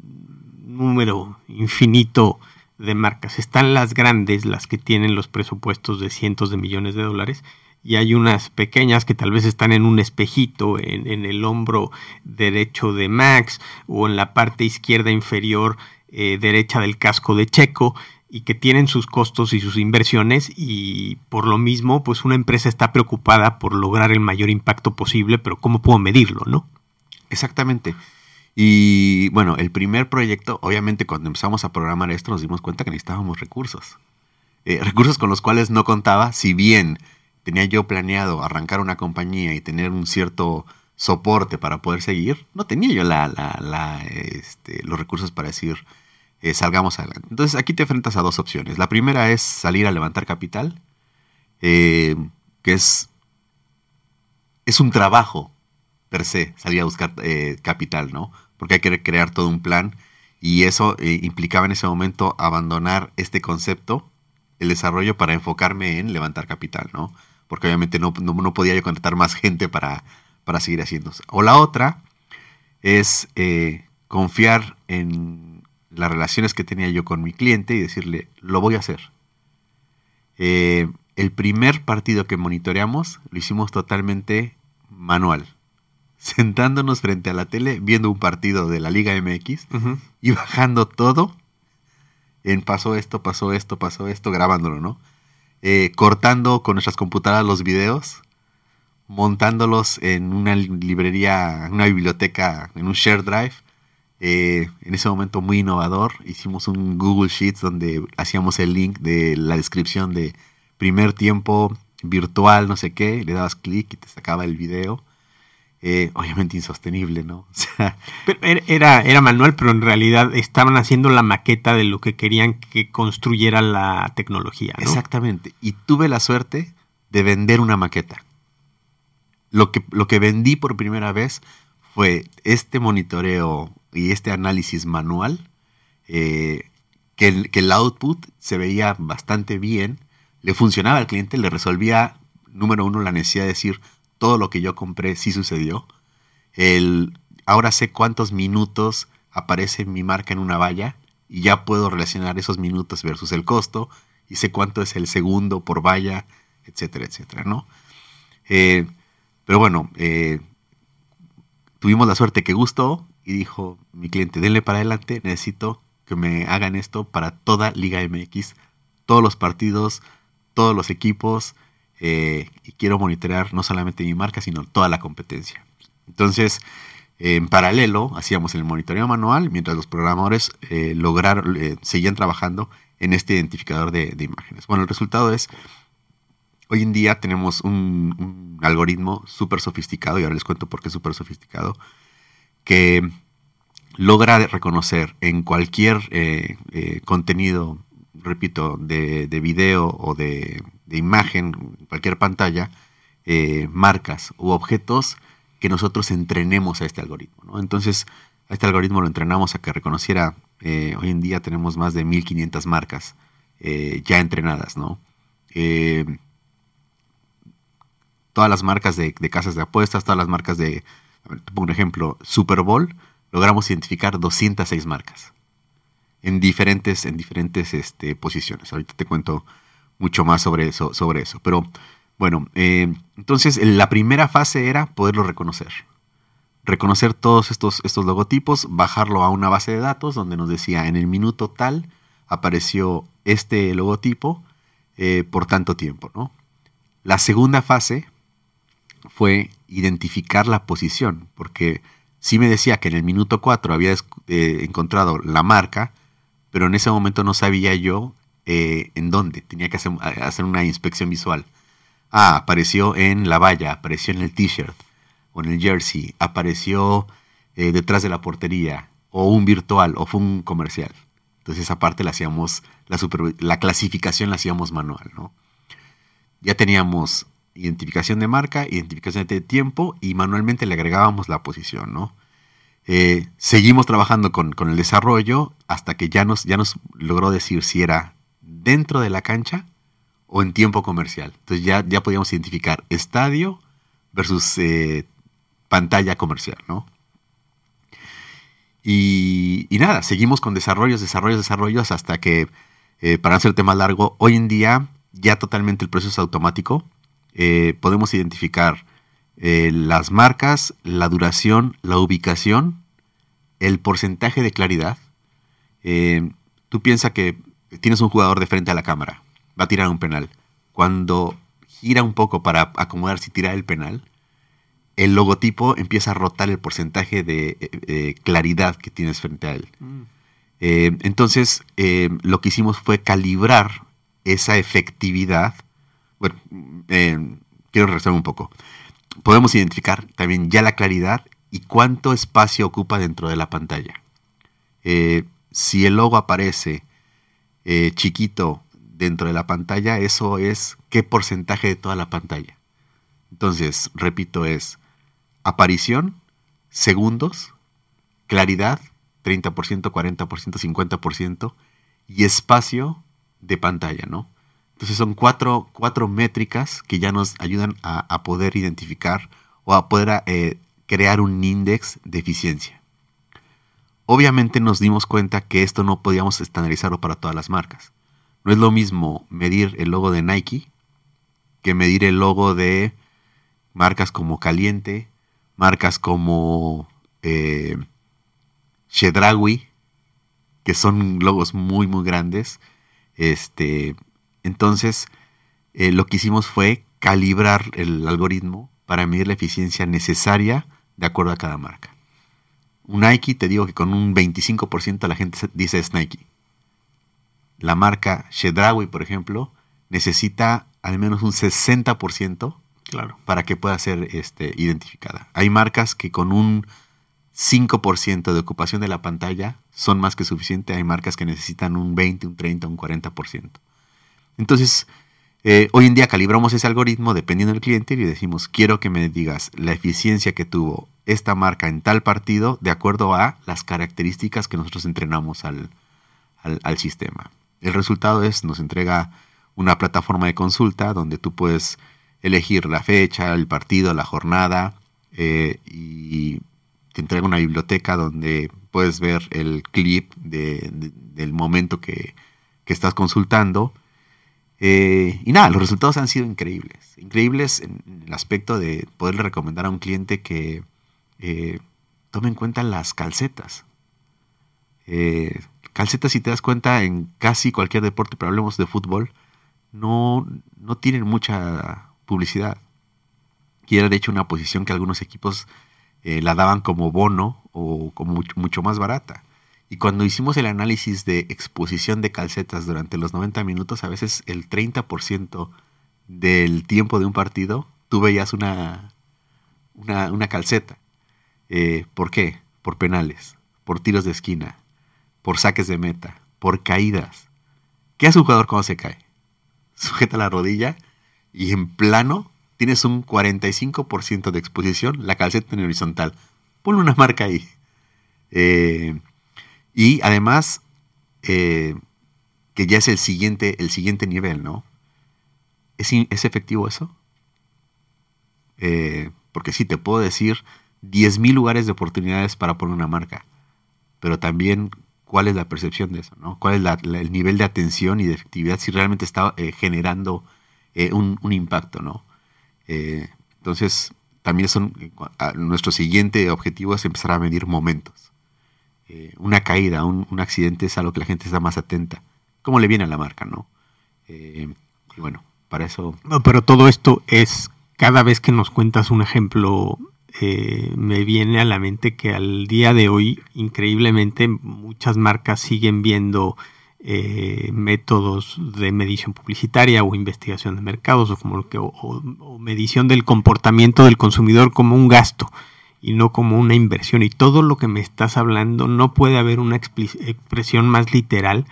número infinito de marcas. Están las grandes, las que tienen los presupuestos de cientos de millones de dólares, y hay unas pequeñas que tal vez están en un espejito, en, el hombro derecho de Max o en la parte izquierda inferior eh, derecha del casco de Checo y que tienen sus costos y sus inversiones y por lo mismo pues una empresa está preocupada por lograr el mayor impacto posible, pero ¿cómo puedo medirlo, no? Exactamente. Y bueno, el primer proyecto, obviamente cuando empezamos a programar esto nos dimos cuenta que necesitábamos recursos. Eh, recursos con los cuales no contaba, si bien tenía yo planeado arrancar una compañía y tener un cierto soporte para poder seguir, no tenía yo la, la, este, los recursos para decir eh, salgamos adelante. Entonces aquí te enfrentas a dos opciones. La primera es salir a levantar capital, eh, que es, es un trabajo per se, salir a buscar capital, ¿no? porque hay que crear todo un plan y eso eh, implicaba en ese momento abandonar este concepto, el desarrollo para enfocarme en levantar capital, ¿no? Porque obviamente no, no, podía yo contratar más gente para, para seguir haciendo. O la otra es eh, confiar en las relaciones que tenía yo con mi cliente y decirle, lo voy a hacer. Eh, el primer partido que monitoreamos lo hicimos totalmente manual, sentándonos frente a la tele, viendo un partido de la Liga MX y bajando todo en pasó esto, pasó esto, pasó esto, grabándolo, ¿no? Eh, cortando con nuestras computadoras los videos, montándolos en una librería, una biblioteca, en un share drive. Eh, en ese momento muy innovador, hicimos un Google Sheets donde hacíamos el link de la descripción de primer tiempo virtual, no sé qué, le dabas clic y te sacaba el video. Eh, obviamente insostenible, ¿no? O sea, Pero er- era, era manual, pero en realidad estaban haciendo la maqueta de lo que querían que construyera la tecnología. ¿no? Exactamente. Y tuve la suerte de vender una maqueta. Lo que, lo que vendí por primera vez fue este monitoreo y este análisis manual, eh, que, el, output se veía bastante bien, le funcionaba al cliente, le resolvía, número uno, la necesidad de decir todo lo que yo compré sí sucedió. El, ahora sé cuántos minutos aparece mi marca en una valla y ya puedo relacionar esos minutos versus el costo y sé cuánto es el segundo por valla, etcétera, etcétera, ¿no? Eh, pero bueno, eh, tuvimos la suerte que gustó y dijo mi cliente, denle para adelante, necesito que me hagan esto para toda Liga MX, todos los partidos, todos los equipos, eh, y quiero monitorear no solamente mi marca, sino toda la competencia. Entonces, en paralelo, hacíamos el monitoreo manual mientras los programadores eh, lograron, eh, seguían trabajando en este identificador de, imágenes. Bueno, el resultado es, hoy en día tenemos un, algoritmo súper sofisticado, y ahora les cuento por qué súper sofisticado, que logra reconocer en cualquier eh, eh, contenido, repito, de, de video o de, imagen, cualquier pantalla, eh, marcas u objetos que nosotros entrenemos a este algoritmo. Entonces, a este algoritmo lo entrenamos a que reconociera, hoy en día tenemos más de 1500 marcas ya entrenadas, ¿no? Todas las marcas de, de casas de apuestas, todas las marcas de, un ejemplo, Super Bowl, logramos identificar 206 marcas en diferentes, en diferentes este, posiciones. Ahorita te cuento mucho más sobre eso, sobre eso. Pero bueno, eh, entonces la primera fase era poderlo reconocer. Reconocer todos estos, estos logotipos, bajarlo a una base de datos donde nos decía en el minuto tal apareció este logotipo eh, por tanto tiempo. ¿no? La segunda fase fue identificar la posición, porque sí me decía que en el minuto 4 había eh, encontrado la marca, pero en ese momento no sabía yo eh, en dónde. Tenía que hacer, hacer, una inspección visual. Ah, apareció en la valla, apareció en el t-shirt o en el jersey, apareció eh, detrás de la portería, o un virtual, o fue un comercial. Entonces esa parte la hacíamos, la, la clasificación la hacíamos manual, ¿no? Ya teníamos identificación de marca, identificación de tiempo y manualmente le agregábamos la posición, ¿no? Eh, seguimos trabajando con, el desarrollo hasta que ya nos, ya nos logró decir si era dentro de la cancha o en tiempo comercial. Entonces ya, ya podíamos identificar estadio versus eh, pantalla comercial, ¿no? Y, y, nada, seguimos con desarrollos, desarrollos, desarrollos hasta que, eh, para no hacer el tema largo, hoy en día ya totalmente el proceso es automático. Eh, podemos identificar eh, las marcas, la duración, la ubicación, el porcentaje de claridad. Eh, tú piensas que tienes un jugador de frente a la cámara, va a tirar un penal. Cuando gira un poco para acomodar si tira el penal, el logotipo empieza a rotar el porcentaje de eh, claridad que tienes frente a él. Mm. entonces, lo que hicimos fue calibrar esa efectividad. Bueno, eh, quiero regresar un poco. Podemos identificar también ya la claridad y cuánto espacio ocupa dentro de la pantalla. Eh, si el logo aparece eh, chiquito dentro de la pantalla, eso es qué porcentaje de toda la pantalla. Entonces, repito, es aparición, segundos, claridad, 30%, 40%, 50%, y espacio de pantalla, ¿no? Entonces son cuatro, cuatro métricas que ya nos ayudan a, a poder identificar o a poder eh, crear un índice de eficiencia. obviamente nos dimos cuenta que esto no podíamos estandarizarlo para todas las marcas. No es lo mismo medir el logo de Nike que medir el logo de marcas como Caliente, marcas como eh, Shedrawi, que son logos muy, muy grandes. Este, entonces, eh, lo que hicimos fue calibrar el algoritmo para medir la eficiencia necesaria de acuerdo a cada marca. Un Nike, te digo que con un 25% la gente dice es Nike. La marca Shedrawi, por ejemplo, necesita al menos un 60% Claro. para que pueda ser este, identificada. Hay marcas que con un 5% de ocupación de la pantalla son más que suficiente. Hay marcas que necesitan un 20, un 30, un 40%. Entonces, eh, hoy en día calibramos ese algoritmo dependiendo del cliente y decimos, quiero que me digas la eficiencia que tuvo esta marca en tal partido de acuerdo a las características que nosotros entrenamos al, al, sistema. El resultado es, nos entrega una plataforma de consulta donde tú puedes elegir la fecha, el partido, la jornada eh, y te entrega una biblioteca donde puedes ver el clip de, de, del momento que, que, estás consultando. Eh, y nada, los resultados han sido increíbles. Increíbles en, el aspecto de poderle recomendar a un cliente que eh, tome en cuenta las calcetas. Eh, calcetas, si te das cuenta, en casi cualquier deporte, pero hablemos de fútbol, no, no tienen mucha publicidad. Y era de hecho una posición que algunos equipos eh, la daban como bono o como mucho, más barata. Y cuando hicimos el análisis de exposición de calcetas durante los 90 minutos, a veces el 30% del tiempo de un partido, tú veías una, una, una calceta. Eh, ¿Por qué? Por penales, por tiros de esquina, por saques de meta, por caídas. ¿Qué hace un jugador cuando se cae? Sujeta la rodilla y en plano tienes un 45% de exposición, la calceta en horizontal. Ponle una marca ahí. Eh, y además, eh, que ya es el siguiente, el siguiente nivel, ¿no? ¿Es, ¿es efectivo eso? Eh, porque sí, te puedo decir 10.000 lugares de oportunidades para poner una marca, pero también cuál es la percepción de eso, ¿no? ¿Cuál es la, el nivel de atención y de efectividad si realmente está eh, generando eh, un, un, impacto, ¿no? Entonces, también son, nuestro siguiente objetivo es empezar a medir momentos. Eh, una caída, un, un, accidente es algo que la gente está más atenta. ¿Cómo le viene a la marca, no? y bueno, para eso... No, pero todo esto es, cada vez que nos cuentas un ejemplo eh, me viene a la mente que al día de hoy, increíblemente, muchas marcas siguen viendo eh, métodos de medición publicitaria o investigación de mercados o, como que, o, o, medición del comportamiento del consumidor como un gasto y no como una inversión. Y todo lo que me estás hablando no puede haber una expresión más literal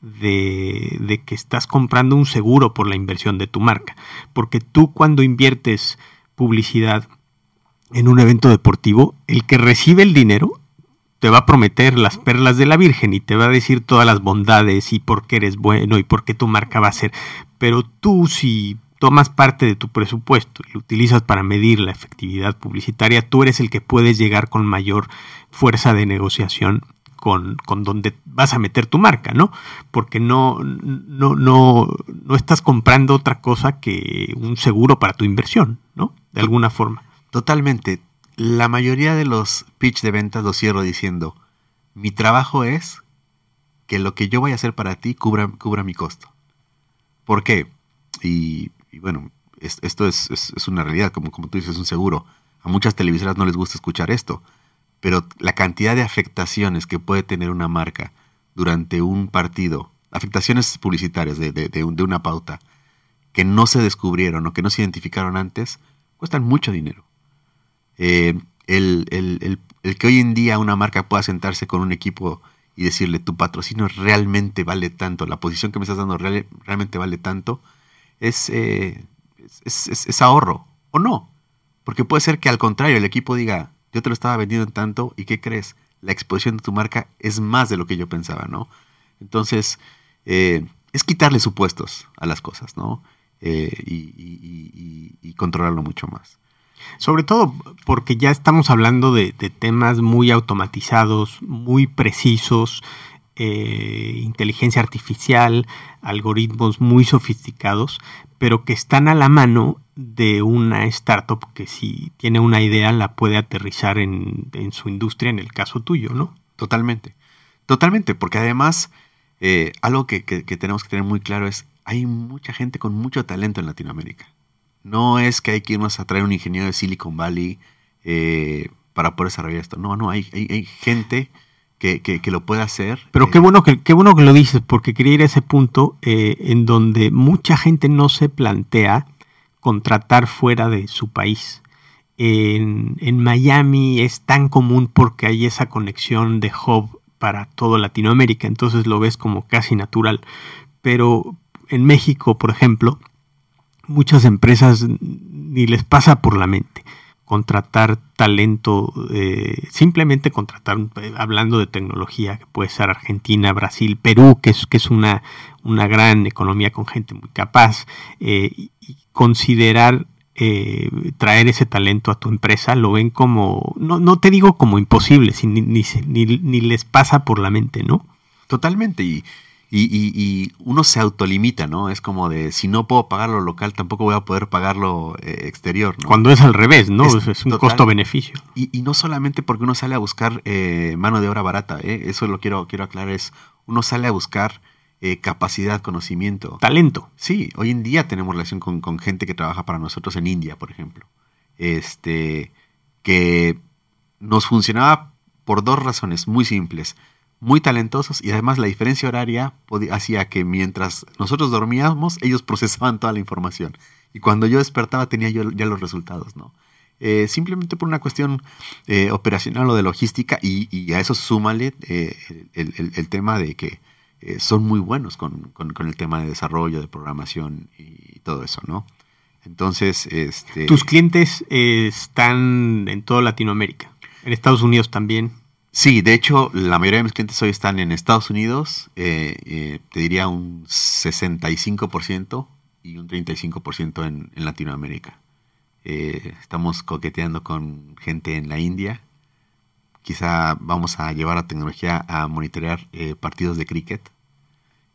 de, de que estás comprando un seguro por la inversión de tu marca. Porque tú cuando inviertes publicidad en un evento deportivo, el que recibe el dinero te va a prometer las perlas de la Virgen y te va a decir todas las bondades y por qué eres bueno y por qué tu marca va a ser. Pero tú si tomas parte de tu presupuesto y lo utilizas para medir la efectividad publicitaria, tú eres el que puedes llegar con mayor fuerza de negociación con, con donde vas a meter tu marca, ¿no? Porque no, no, no, no estás comprando otra cosa que un seguro para tu inversión, ¿no? De alguna forma. Totalmente. La mayoría de los pitch de ventas los cierro diciendo, mi trabajo es que lo que yo voy a hacer para ti cubra, cubra mi costo. ¿Por qué? Y, y bueno, es, esto es, es, una realidad, como, como tú dices, es un seguro. A muchas televisoras no les gusta escuchar esto, pero la cantidad de afectaciones que puede tener una marca durante un partido, afectaciones publicitarias de, de, de, una pauta, que no se descubrieron o que no se identificaron antes, cuestan mucho dinero. Eh, el, el, el, que hoy en día una marca pueda sentarse con un equipo y decirle tu patrocinio realmente vale tanto, la posición que me estás dando real, realmente vale tanto, es, eh, es, es, es, ahorro o no. Porque puede ser que al contrario el equipo diga, yo te lo estaba vendiendo en tanto y ¿qué crees? La exposición de tu marca es más de lo que yo pensaba, ¿no? Entonces, eh, es quitarle supuestos a las cosas, ¿no? Eh, y, y, y, y, controlarlo mucho más. Sobre todo porque ya estamos hablando de, temas muy automatizados, muy precisos, eh, inteligencia artificial, algoritmos muy sofisticados, pero que están a la mano de una startup que si tiene una idea la puede aterrizar en, en su industria, en el caso tuyo, ¿no? Totalmente, totalmente, porque además eh, algo que, tenemos que tener muy claro es, hay mucha gente con mucho talento en Latinoamérica. No es que hay que irnos a traer un ingeniero de Silicon Valley eh, para poder desarrollar esto. No, no, hay, hay, gente que, lo puede hacer. Pero qué, bueno que, qué bueno que lo dices, porque quería ir a ese punto eh, en donde mucha gente no se plantea contratar fuera de su país. En, Miami es tan común porque hay esa conexión de hub para toda Latinoamérica, entonces lo ves como casi natural. Pero en México, por ejemplo, muchas empresas ni les pasa por la mente contratar talento, eh, simplemente contratar, eh, hablando de tecnología, que puede ser Argentina, Brasil, Perú, que es, que es una, una gran economía con gente muy capaz, eh, y considerar traer ese talento a tu empresa, lo ven como, no, no te digo como imposible, ni, ni, ni les pasa por la mente, ¿no? Totalmente, y y, y, uno se autolimita, ¿no? Es como de, si no puedo pagar lo local, tampoco voy a poder pagarlo eh, exterior, ¿no? Cuando es al revés, ¿no? Es, un costo-beneficio. Y, y, no solamente porque uno sale a buscar eh, mano de obra barata, ¿eh? Eso lo quiero, quiero aclarar, es uno sale a buscar eh, capacidad, conocimiento. Talento. Sí, hoy en día tenemos relación con, con gente que trabaja para nosotros en India, por ejemplo. Este, que nos funcionaba por dos razones muy simples muy talentosos y además la diferencia horaria hacía que mientras nosotros dormíamos, ellos procesaban toda la información. Y cuando yo despertaba tenía yo ya los resultados, ¿no? Eh, simplemente por una cuestión eh, operacional o de logística y, a eso súmale eh, el, tema de que son muy buenos con, el tema de desarrollo, de programación y todo eso, ¿no? Entonces, este... Tus clientes están en toda Latinoamérica, en Estados Unidos también. Sí, de hecho, la mayoría de mis clientes hoy están en Estados Unidos, eh, eh, te diría un 65% y un 35% en, en Latinoamérica. Eh, estamos coqueteando con gente en la India. Quizá vamos a llevar la tecnología a monitorear partidos de cricket.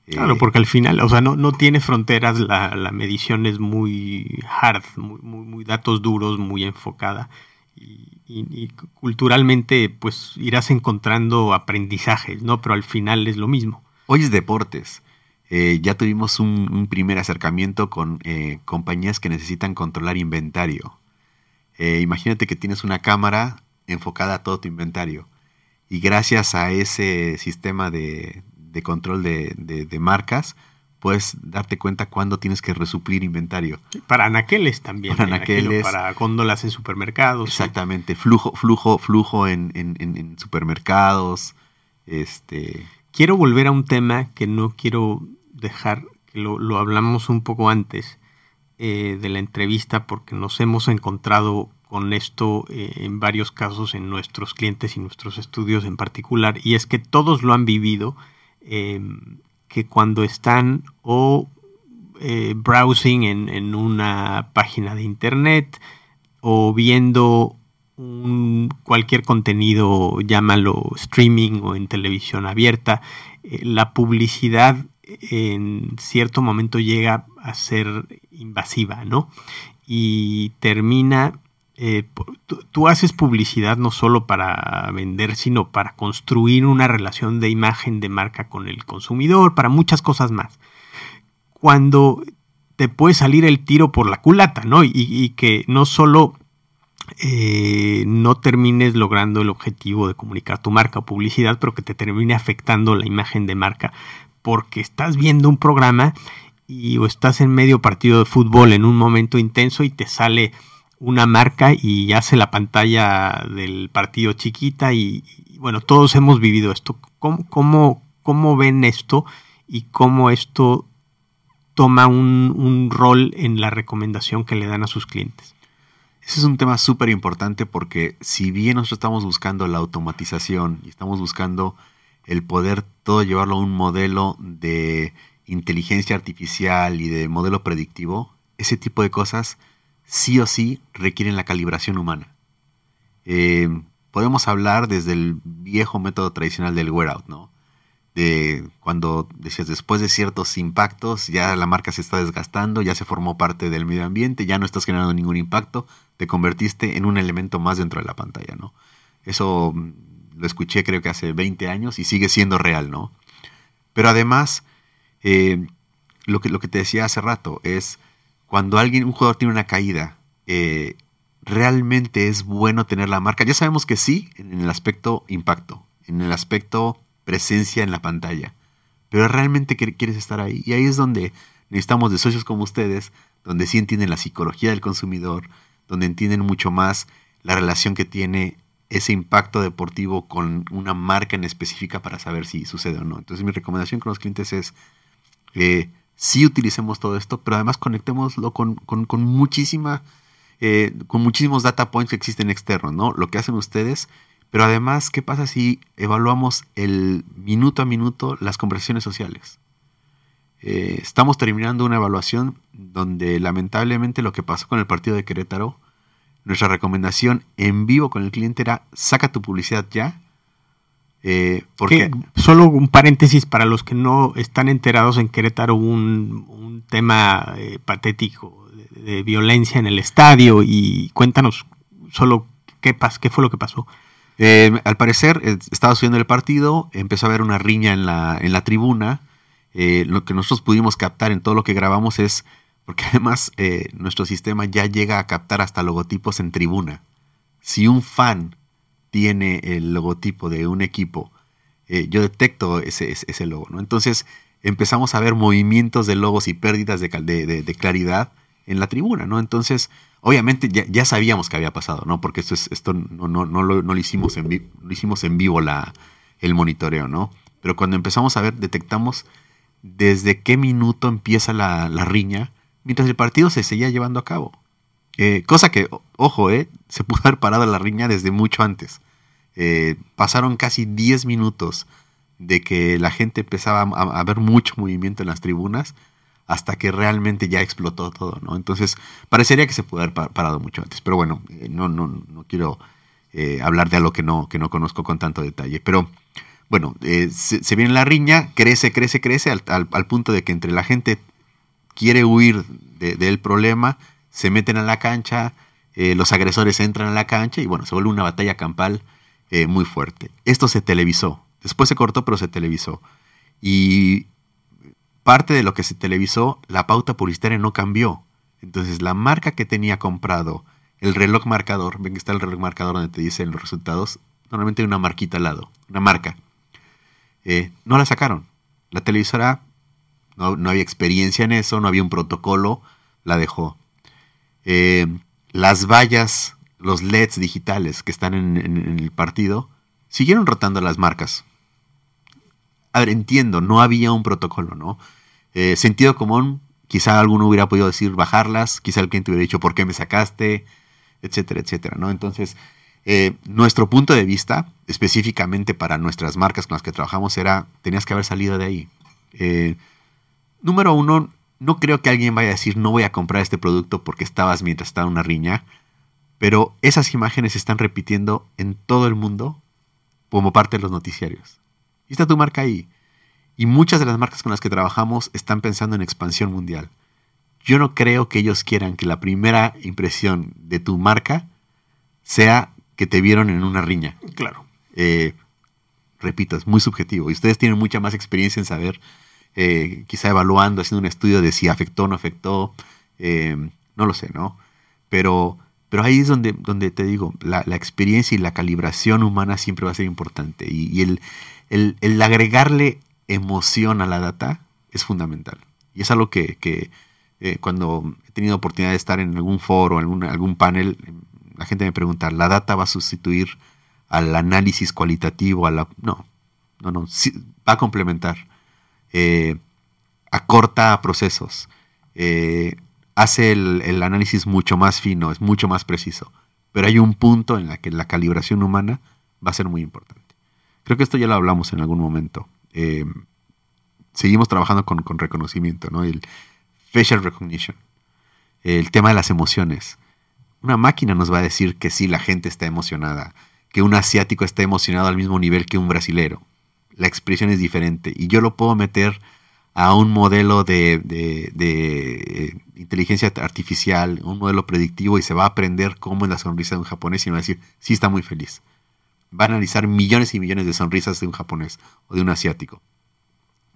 Claro, porque al final, o sea, no, no tiene fronteras, la, la medición es muy hard, muy, muy, muy datos duros, muy enfocada y, culturalmente pues irás encontrando aprendizajes, ¿no? Pero al final es lo mismo. Hoy es deportes. Eh, ya tuvimos un, primer acercamiento con eh, compañías que necesitan controlar inventario. Eh, imagínate que tienes una cámara enfocada a todo tu inventario y gracias a ese sistema de, control de marcas, puedes darte cuenta cuándo tienes que resuplir inventario. Para anaqueles también. Para anaqueles. Para góndolas en supermercados. Exactamente. Flujo, flujo, flujo en, supermercados. Este. Quiero volver a un tema que no quiero dejar, que lo, hablamos un poco antes eh, de la entrevista, porque nos hemos encontrado con esto eh, en varios casos en nuestros clientes y nuestros estudios en particular, y es que todos lo han vivido. Eh, que cuando están o eh, browsing en, una página de internet o viendo cualquier contenido, llámalo streaming o en televisión abierta, eh, la publicidad en cierto momento llega a ser invasiva, ¿no? Y termina eh, tú, haces publicidad no solo para vender, sino para construir una relación de imagen de marca con el consumidor, para muchas cosas más. Cuando te puede salir el tiro por la culata, ¿no? Y, que no solo eh, no termines logrando el objetivo de comunicar tu marca o publicidad, pero que te termine afectando la imagen de marca porque estás viendo un programa y o estás en medio partido de fútbol en un momento intenso y te sale una marca y hace la pantalla del partido chiquita y, bueno, todos hemos vivido esto. ¿Cómo, cómo, ven esto y cómo esto toma un, rol en la recomendación que le dan a sus clientes? Ese es un tema súper importante porque si bien nosotros estamos buscando la automatización y estamos buscando el poder todo llevarlo a un modelo de inteligencia artificial y de modelo predictivo, ese tipo de cosas sí o sí requieren la calibración humana. Eh, podemos hablar desde el viejo método tradicional del wear out, ¿no? De cuando decías después de ciertos impactos ya la marca se está desgastando, ya se formó parte del medio ambiente, ya no estás generando ningún impacto, te convertiste en un elemento más dentro de la pantalla, ¿no? Eso mm, lo escuché creo que hace 20 años y sigue siendo real, ¿no? Pero además, eh, lo, que, lo que te decía hace rato es cuando alguien, un jugador tiene una caída, eh, realmente es bueno tener la marca. Ya sabemos que sí, en el aspecto impacto, en el aspecto presencia en la pantalla, pero realmente quieres estar ahí. Y ahí es donde necesitamos de socios como ustedes, donde sí entienden la psicología del consumidor, donde entienden mucho más la relación que tiene ese impacto deportivo con una marca en específica para saber si sucede o no. Entonces mi recomendación con los clientes es, eh, sí utilicemos todo esto, pero además conectémoslo con, con, muchísima, eh, con muchísimos data points que existen externos, ¿no? Lo que hacen ustedes, pero además, ¿qué pasa si evaluamos el minuto a minuto las conversaciones sociales? Eh, estamos terminando una evaluación donde lamentablemente lo que pasó con el partido de Querétaro, nuestra recomendación en vivo con el cliente era saca tu publicidad ya eh, porque solo un paréntesis para los que no están enterados en Querétaro un, un tema eh, patético de, violencia en el estadio y cuéntanos solo qué, pas, qué fue lo que pasó. Eh, al parecer estaba subiendo el partido, empezó a haber una riña en la, en la tribuna. lo que nosotros pudimos captar en todo lo que grabamos es, porque además nuestro sistema ya llega a captar hasta logotipos en tribuna. Si un fan tiene el logotipo de un equipo, eh, yo detecto ese, ese, logo, ¿no? Entonces empezamos a ver movimientos de logos y pérdidas de, de, claridad en la tribuna, ¿no? Entonces, obviamente ya, sabíamos que había pasado, ¿no? Porque esto, es, esto no, no, no, lo, no lo, hicimos en vivo, hicimos en vivo la, el monitoreo, ¿no? Pero cuando empezamos a ver, detectamos desde qué minuto empieza la, la riña, mientras el partido se seguía llevando a cabo. Eh, cosa que, ojo, eh, se pudo haber parado la riña desde mucho antes. Eh, pasaron casi 10 minutos de que la gente empezaba a, ver mucho movimiento en las tribunas hasta que realmente ya explotó todo, ¿no? Entonces, parecería que se pudo haber parado mucho antes. Pero bueno, no, no, no quiero hablar de algo que no, que no conozco con tanto detalle. Pero bueno, se, viene la riña, crece, crece, crece, al, punto de que entre la gente quiere huir del problema se meten a la cancha, eh, los agresores entran a la cancha y bueno, se vuelve una batalla campal eh, muy fuerte. Esto se televisó, después se cortó, pero se televisó. Y parte de lo que se televisó, la pauta publicitaria no cambió. Entonces la marca que tenía comprado, el reloj marcador, ven que está el reloj marcador donde te dicen los resultados, normalmente hay una marquita al lado, una marca. Eh, no la sacaron. La televisora no, no había experiencia en eso, no había un protocolo, la dejó. Eh, las vallas, los LEDs digitales que están en, el partido, siguieron rotando las marcas. A ver, entiendo, no había un protocolo, ¿no? Eh, sentido común, quizá alguno hubiera podido decir bajarlas, quizá el cliente hubiera dicho por qué me sacaste, etcétera, etcétera, ¿no? Entonces, eh, nuestro punto de vista, específicamente para nuestras marcas con las que trabajamos, era, tenías que haber salido de ahí. número uno, no creo que alguien vaya a decir no voy a comprar este producto porque estabas mientras estaba una riña, pero esas imágenes se están repitiendo en todo el mundo como parte de los noticiarios. Y está tu marca ahí. Y muchas de las marcas con las que trabajamos están pensando en expansión mundial. Yo no creo que ellos quieran que la primera impresión de tu marca sea que te vieron en una riña. Claro. Eh, repito, es muy subjetivo. Y ustedes tienen mucha más experiencia en saber eh, quizá evaluando, haciendo un estudio de si afectó o no afectó, eh, no lo sé, ¿no? Pero, pero ahí es donde, donde te digo, la, experiencia y la calibración humana siempre va a ser importante y, el, el, agregarle emoción a la data es fundamental. Y es algo que, que eh, cuando he tenido oportunidad de estar en algún foro, algún, algún panel, la gente me pregunta, ¿la data va a sustituir al análisis cualitativo? A la... No, no, no, va a complementar eh, acorta procesos, eh, hace el, análisis mucho más fino, es mucho más preciso. Pero hay un punto en la que la calibración humana va a ser muy importante. Creo que esto ya lo hablamos en algún momento. Eh, seguimos trabajando con, reconocimiento, ¿no? El facial recognition. el tema de las emociones. Una máquina nos va a decir que sí, la gente está emocionada, que un asiático está emocionado al mismo nivel que un brasilero. La expresión es diferente y yo lo puedo meter a un modelo de, de, de, inteligencia artificial, un modelo predictivo y se va a aprender cómo es la sonrisa de un japonés y va a decir, sí está muy feliz. Va a analizar millones y millones de sonrisas de un japonés o de un asiático.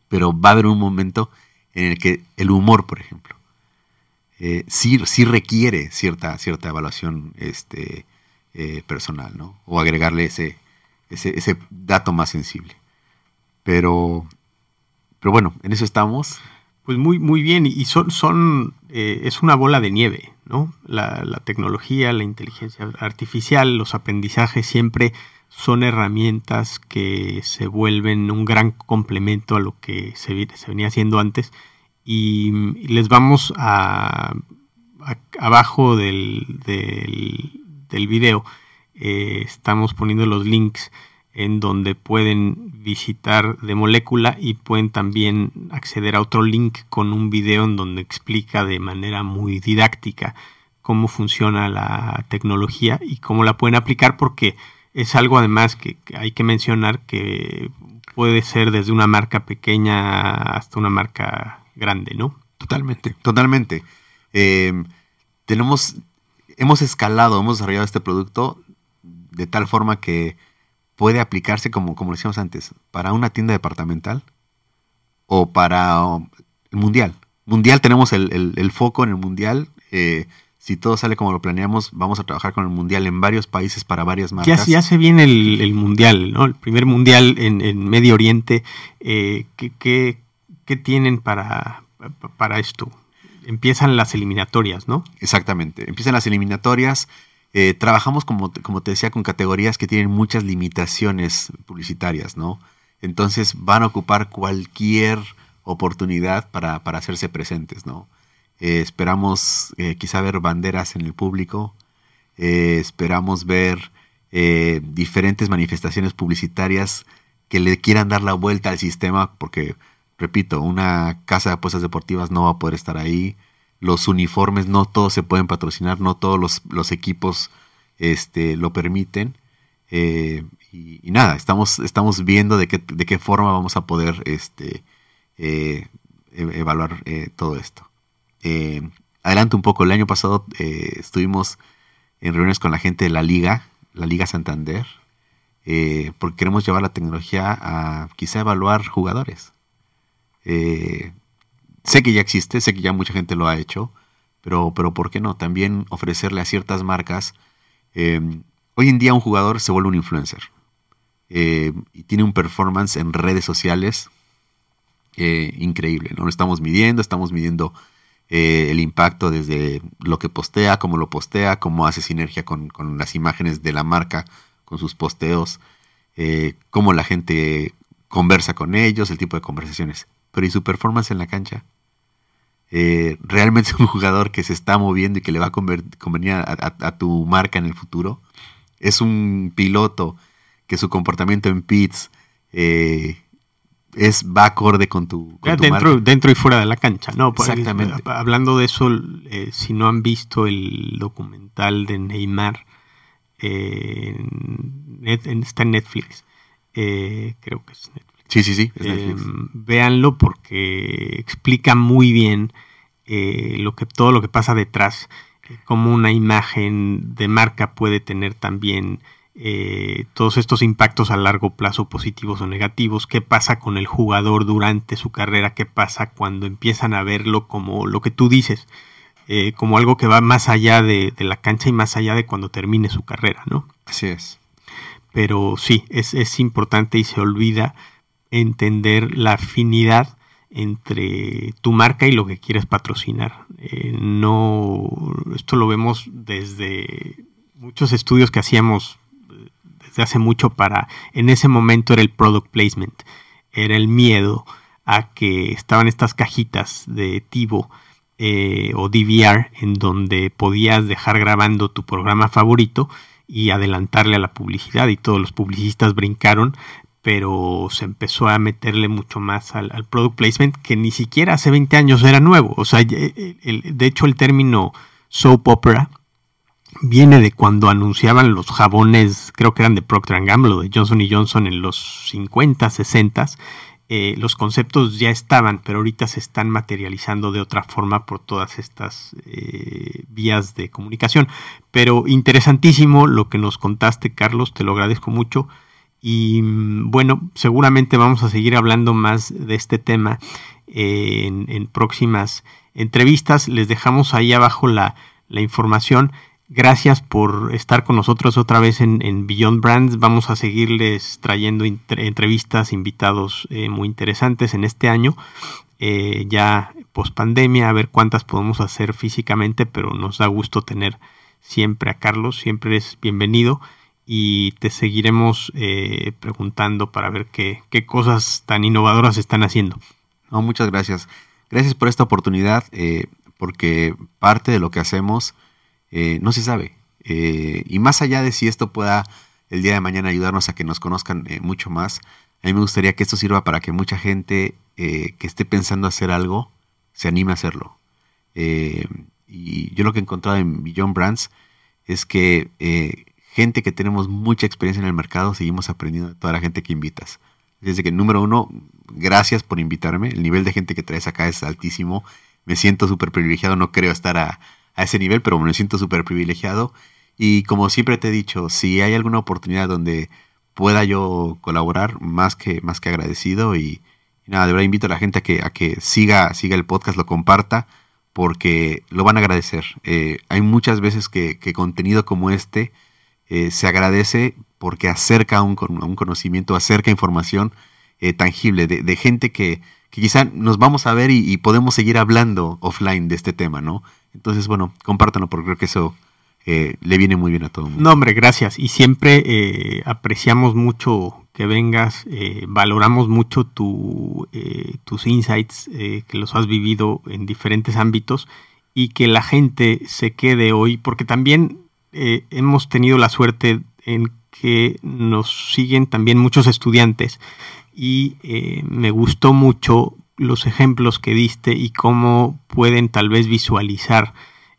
Pero va a haber un momento en el que el humor, por ejemplo, eh, sí, sí, requiere cierta, cierta evaluación este, eh, personal, ¿no? O agregarle ese, ese, ese dato más sensible. Pero, pero bueno, en eso estamos. Pues muy, muy bien, y son, son eh, es una bola de nieve, ¿no? La, la, tecnología, la inteligencia artificial, los aprendizajes siempre son herramientas que se vuelven un gran complemento a lo que se, se venía haciendo antes y les vamos a, abajo del, del, video eh, estamos poniendo los links en donde pueden visitar de molécula y pueden también acceder a otro link con un video en donde explica de manera muy didáctica cómo funciona la tecnología y cómo la pueden aplicar porque es algo además que hay que mencionar que puede ser desde una marca pequeña hasta una marca grande, ¿no? Totalmente, totalmente. Eh, tenemos, hemos escalado, hemos desarrollado este producto de tal forma que puede aplicarse, como, como decíamos antes, para una tienda departamental o para el mundial. Mundial tenemos el, foco en el mundial. Eh, si todo sale como lo planeamos, vamos a trabajar con el mundial en varios países para varias marcas. Ya, ya se viene el, mundial, ¿no? El primer mundial en, Medio Oriente. Eh, ¿qué, tienen para, para esto? Empiezan las eliminatorias, ¿no? Exactamente. Empiezan las eliminatorias. Eh, trabajamos, como, como te decía, con categorías que tienen muchas limitaciones publicitarias, ¿no? Entonces van a ocupar cualquier oportunidad para, hacerse presentes, ¿no? Eh, esperamos eh, quizá ver banderas en el público, esperamos ver diferentes manifestaciones publicitarias que le quieran dar la vuelta al sistema, porque, repito, una casa de apuestas deportivas no va a poder estar ahí, los uniformes, no todos se pueden patrocinar, no todos los, equipos este, lo permiten. Eh, y, nada, estamos, estamos viendo de qué, de qué forma vamos a poder este, eh, e, evaluar eh, todo esto. adelante un poco, el año pasado estuvimos en reuniones con la gente de la Liga, la Liga Santander, porque queremos llevar la tecnología a quizá evaluar jugadores sé que ya existe, sé que ya mucha gente lo ha hecho, pero, pero ¿por qué no? También ofrecerle a ciertas marcas. Em, hoy en día un jugador se vuelve un influencer em, y tiene un performance en redes sociales eh, increíble. ¿no? Lo estamos midiendo, estamos midiendo eh, el impacto desde lo que postea, cómo lo postea, cómo hace sinergia con, las imágenes de la marca, con sus posteos, eh, cómo la gente conversa con ellos, el tipo de conversaciones. Pero ¿y su performance en la cancha? Eh, realmente es un jugador que se está moviendo y que le va a convenir a, tu marca en el futuro. Es un piloto que su comportamiento en pits eh, es va acorde con tu, dentro, dentro y fuera de la cancha, ¿no? Exactamente. Eh, hablando de eso, si no han visto el documental de Neymar, está en Netflix. creo que es Netflix. Sí, sí, sí. Eh, véanlo porque explica muy bien eh, lo que, todo lo que pasa detrás, eh, cómo una imagen de marca puede tener también todos estos impactos a largo plazo positivos o negativos, qué pasa con el jugador durante su carrera, qué pasa cuando empiezan a verlo como lo que tú dices, como algo que va más allá de, de, la cancha y más allá de cuando termine su carrera, ¿no? Así es. Pero sí, es, es importante y se olvida entender la afinidad entre tu marca y lo que quieres patrocinar. Eh, no, esto lo vemos desde muchos estudios que hacíamos eh, desde hace mucho para, en ese momento era el product placement, era el miedo a que estaban estas cajitas de Tivo eh, o DVR en donde podías dejar grabando tu programa favorito y adelantarle a la publicidad y todos los publicistas brincaron pero se empezó a meterle mucho más al, product placement que ni siquiera hace 20 años era nuevo. O sea, de hecho el término soap opera viene de cuando anunciaban los jabones, creo que eran de Procter Gamble o de Johnson Johnson en los 50, 60. Eh, los conceptos ya estaban, pero ahorita se están materializando de otra forma por todas estas eh, vías de comunicación. Pero interesantísimo lo que nos contaste, Carlos, te lo agradezco mucho. Y mm, bueno, seguramente vamos a seguir hablando más de este tema eh, en, próximas entrevistas. Les dejamos ahí abajo la, la información. Gracias por estar con nosotros otra vez en, Beyond Brands. Vamos a seguirles trayendo entrevistas, invitados eh, muy interesantes en este año. Eh, ya post pandemia, a ver cuántas podemos hacer físicamente, pero nos da gusto tener siempre a Carlos, siempre es bienvenido y te seguiremos eh, preguntando para ver qué, qué, cosas tan innovadoras están haciendo. No, muchas gracias. Gracias por esta oportunidad, porque parte de lo que hacemos eh, no se sabe. Eh, y más allá de si esto pueda el día de mañana ayudarnos a que nos conozcan eh, mucho más, a mí me gustaría que esto sirva para que mucha gente que esté pensando hacer algo se anime a hacerlo. y yo lo que he encontrado en Beyond Brands es que gente que tenemos mucha experiencia en el mercado, seguimos aprendiendo de toda la gente que invitas. Desde que, número uno, gracias por invitarme. El nivel de gente que traes acá es altísimo. Me siento súper privilegiado, no creo estar a, ese nivel, pero me siento súper privilegiado. Y como siempre te he dicho, si hay alguna oportunidad donde pueda yo colaborar, más que, más que agradecido. Y, nada, de verdad invito a la gente a que, que siga, siga el podcast, lo comparta, porque lo van a agradecer. Eh, hay muchas veces que, contenido como este eh, se agradece porque acerca un, un conocimiento, acerca información eh, tangible de, gente que, que, quizá nos vamos a ver y, podemos seguir hablando offline de este tema, ¿no? Entonces, bueno, compártanlo porque creo que eso eh, le viene muy bien a todo el mundo. No, hombre, gracias. Y siempre apreciamos mucho que vengas, valoramos mucho tu, tus insights, que los has vivido en diferentes ámbitos y que la gente se quede hoy, porque también hemos tenido la suerte en que nos siguen también muchos estudiantes y me gustó mucho los ejemplos que diste y cómo pueden tal vez visualizar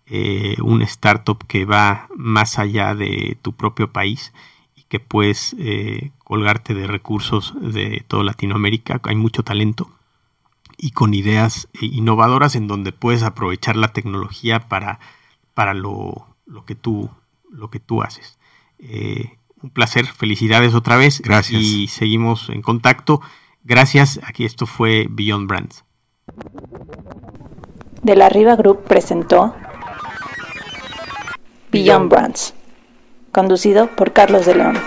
eh, un startup que va más allá de tu propio país y que puedes eh, colgarte de recursos de toda Latinoamérica. Hay mucho talento y con ideas eh, innovadoras en donde puedes aprovechar la tecnología para, para lo, lo, que tú, lo que tú haces. un placer, felicidades otra vez. Gracias. Y seguimos en contacto. Gracias, aquí esto fue Beyond Brands. De la Riva Group presentó Beyond Brands, conducido por Carlos de León.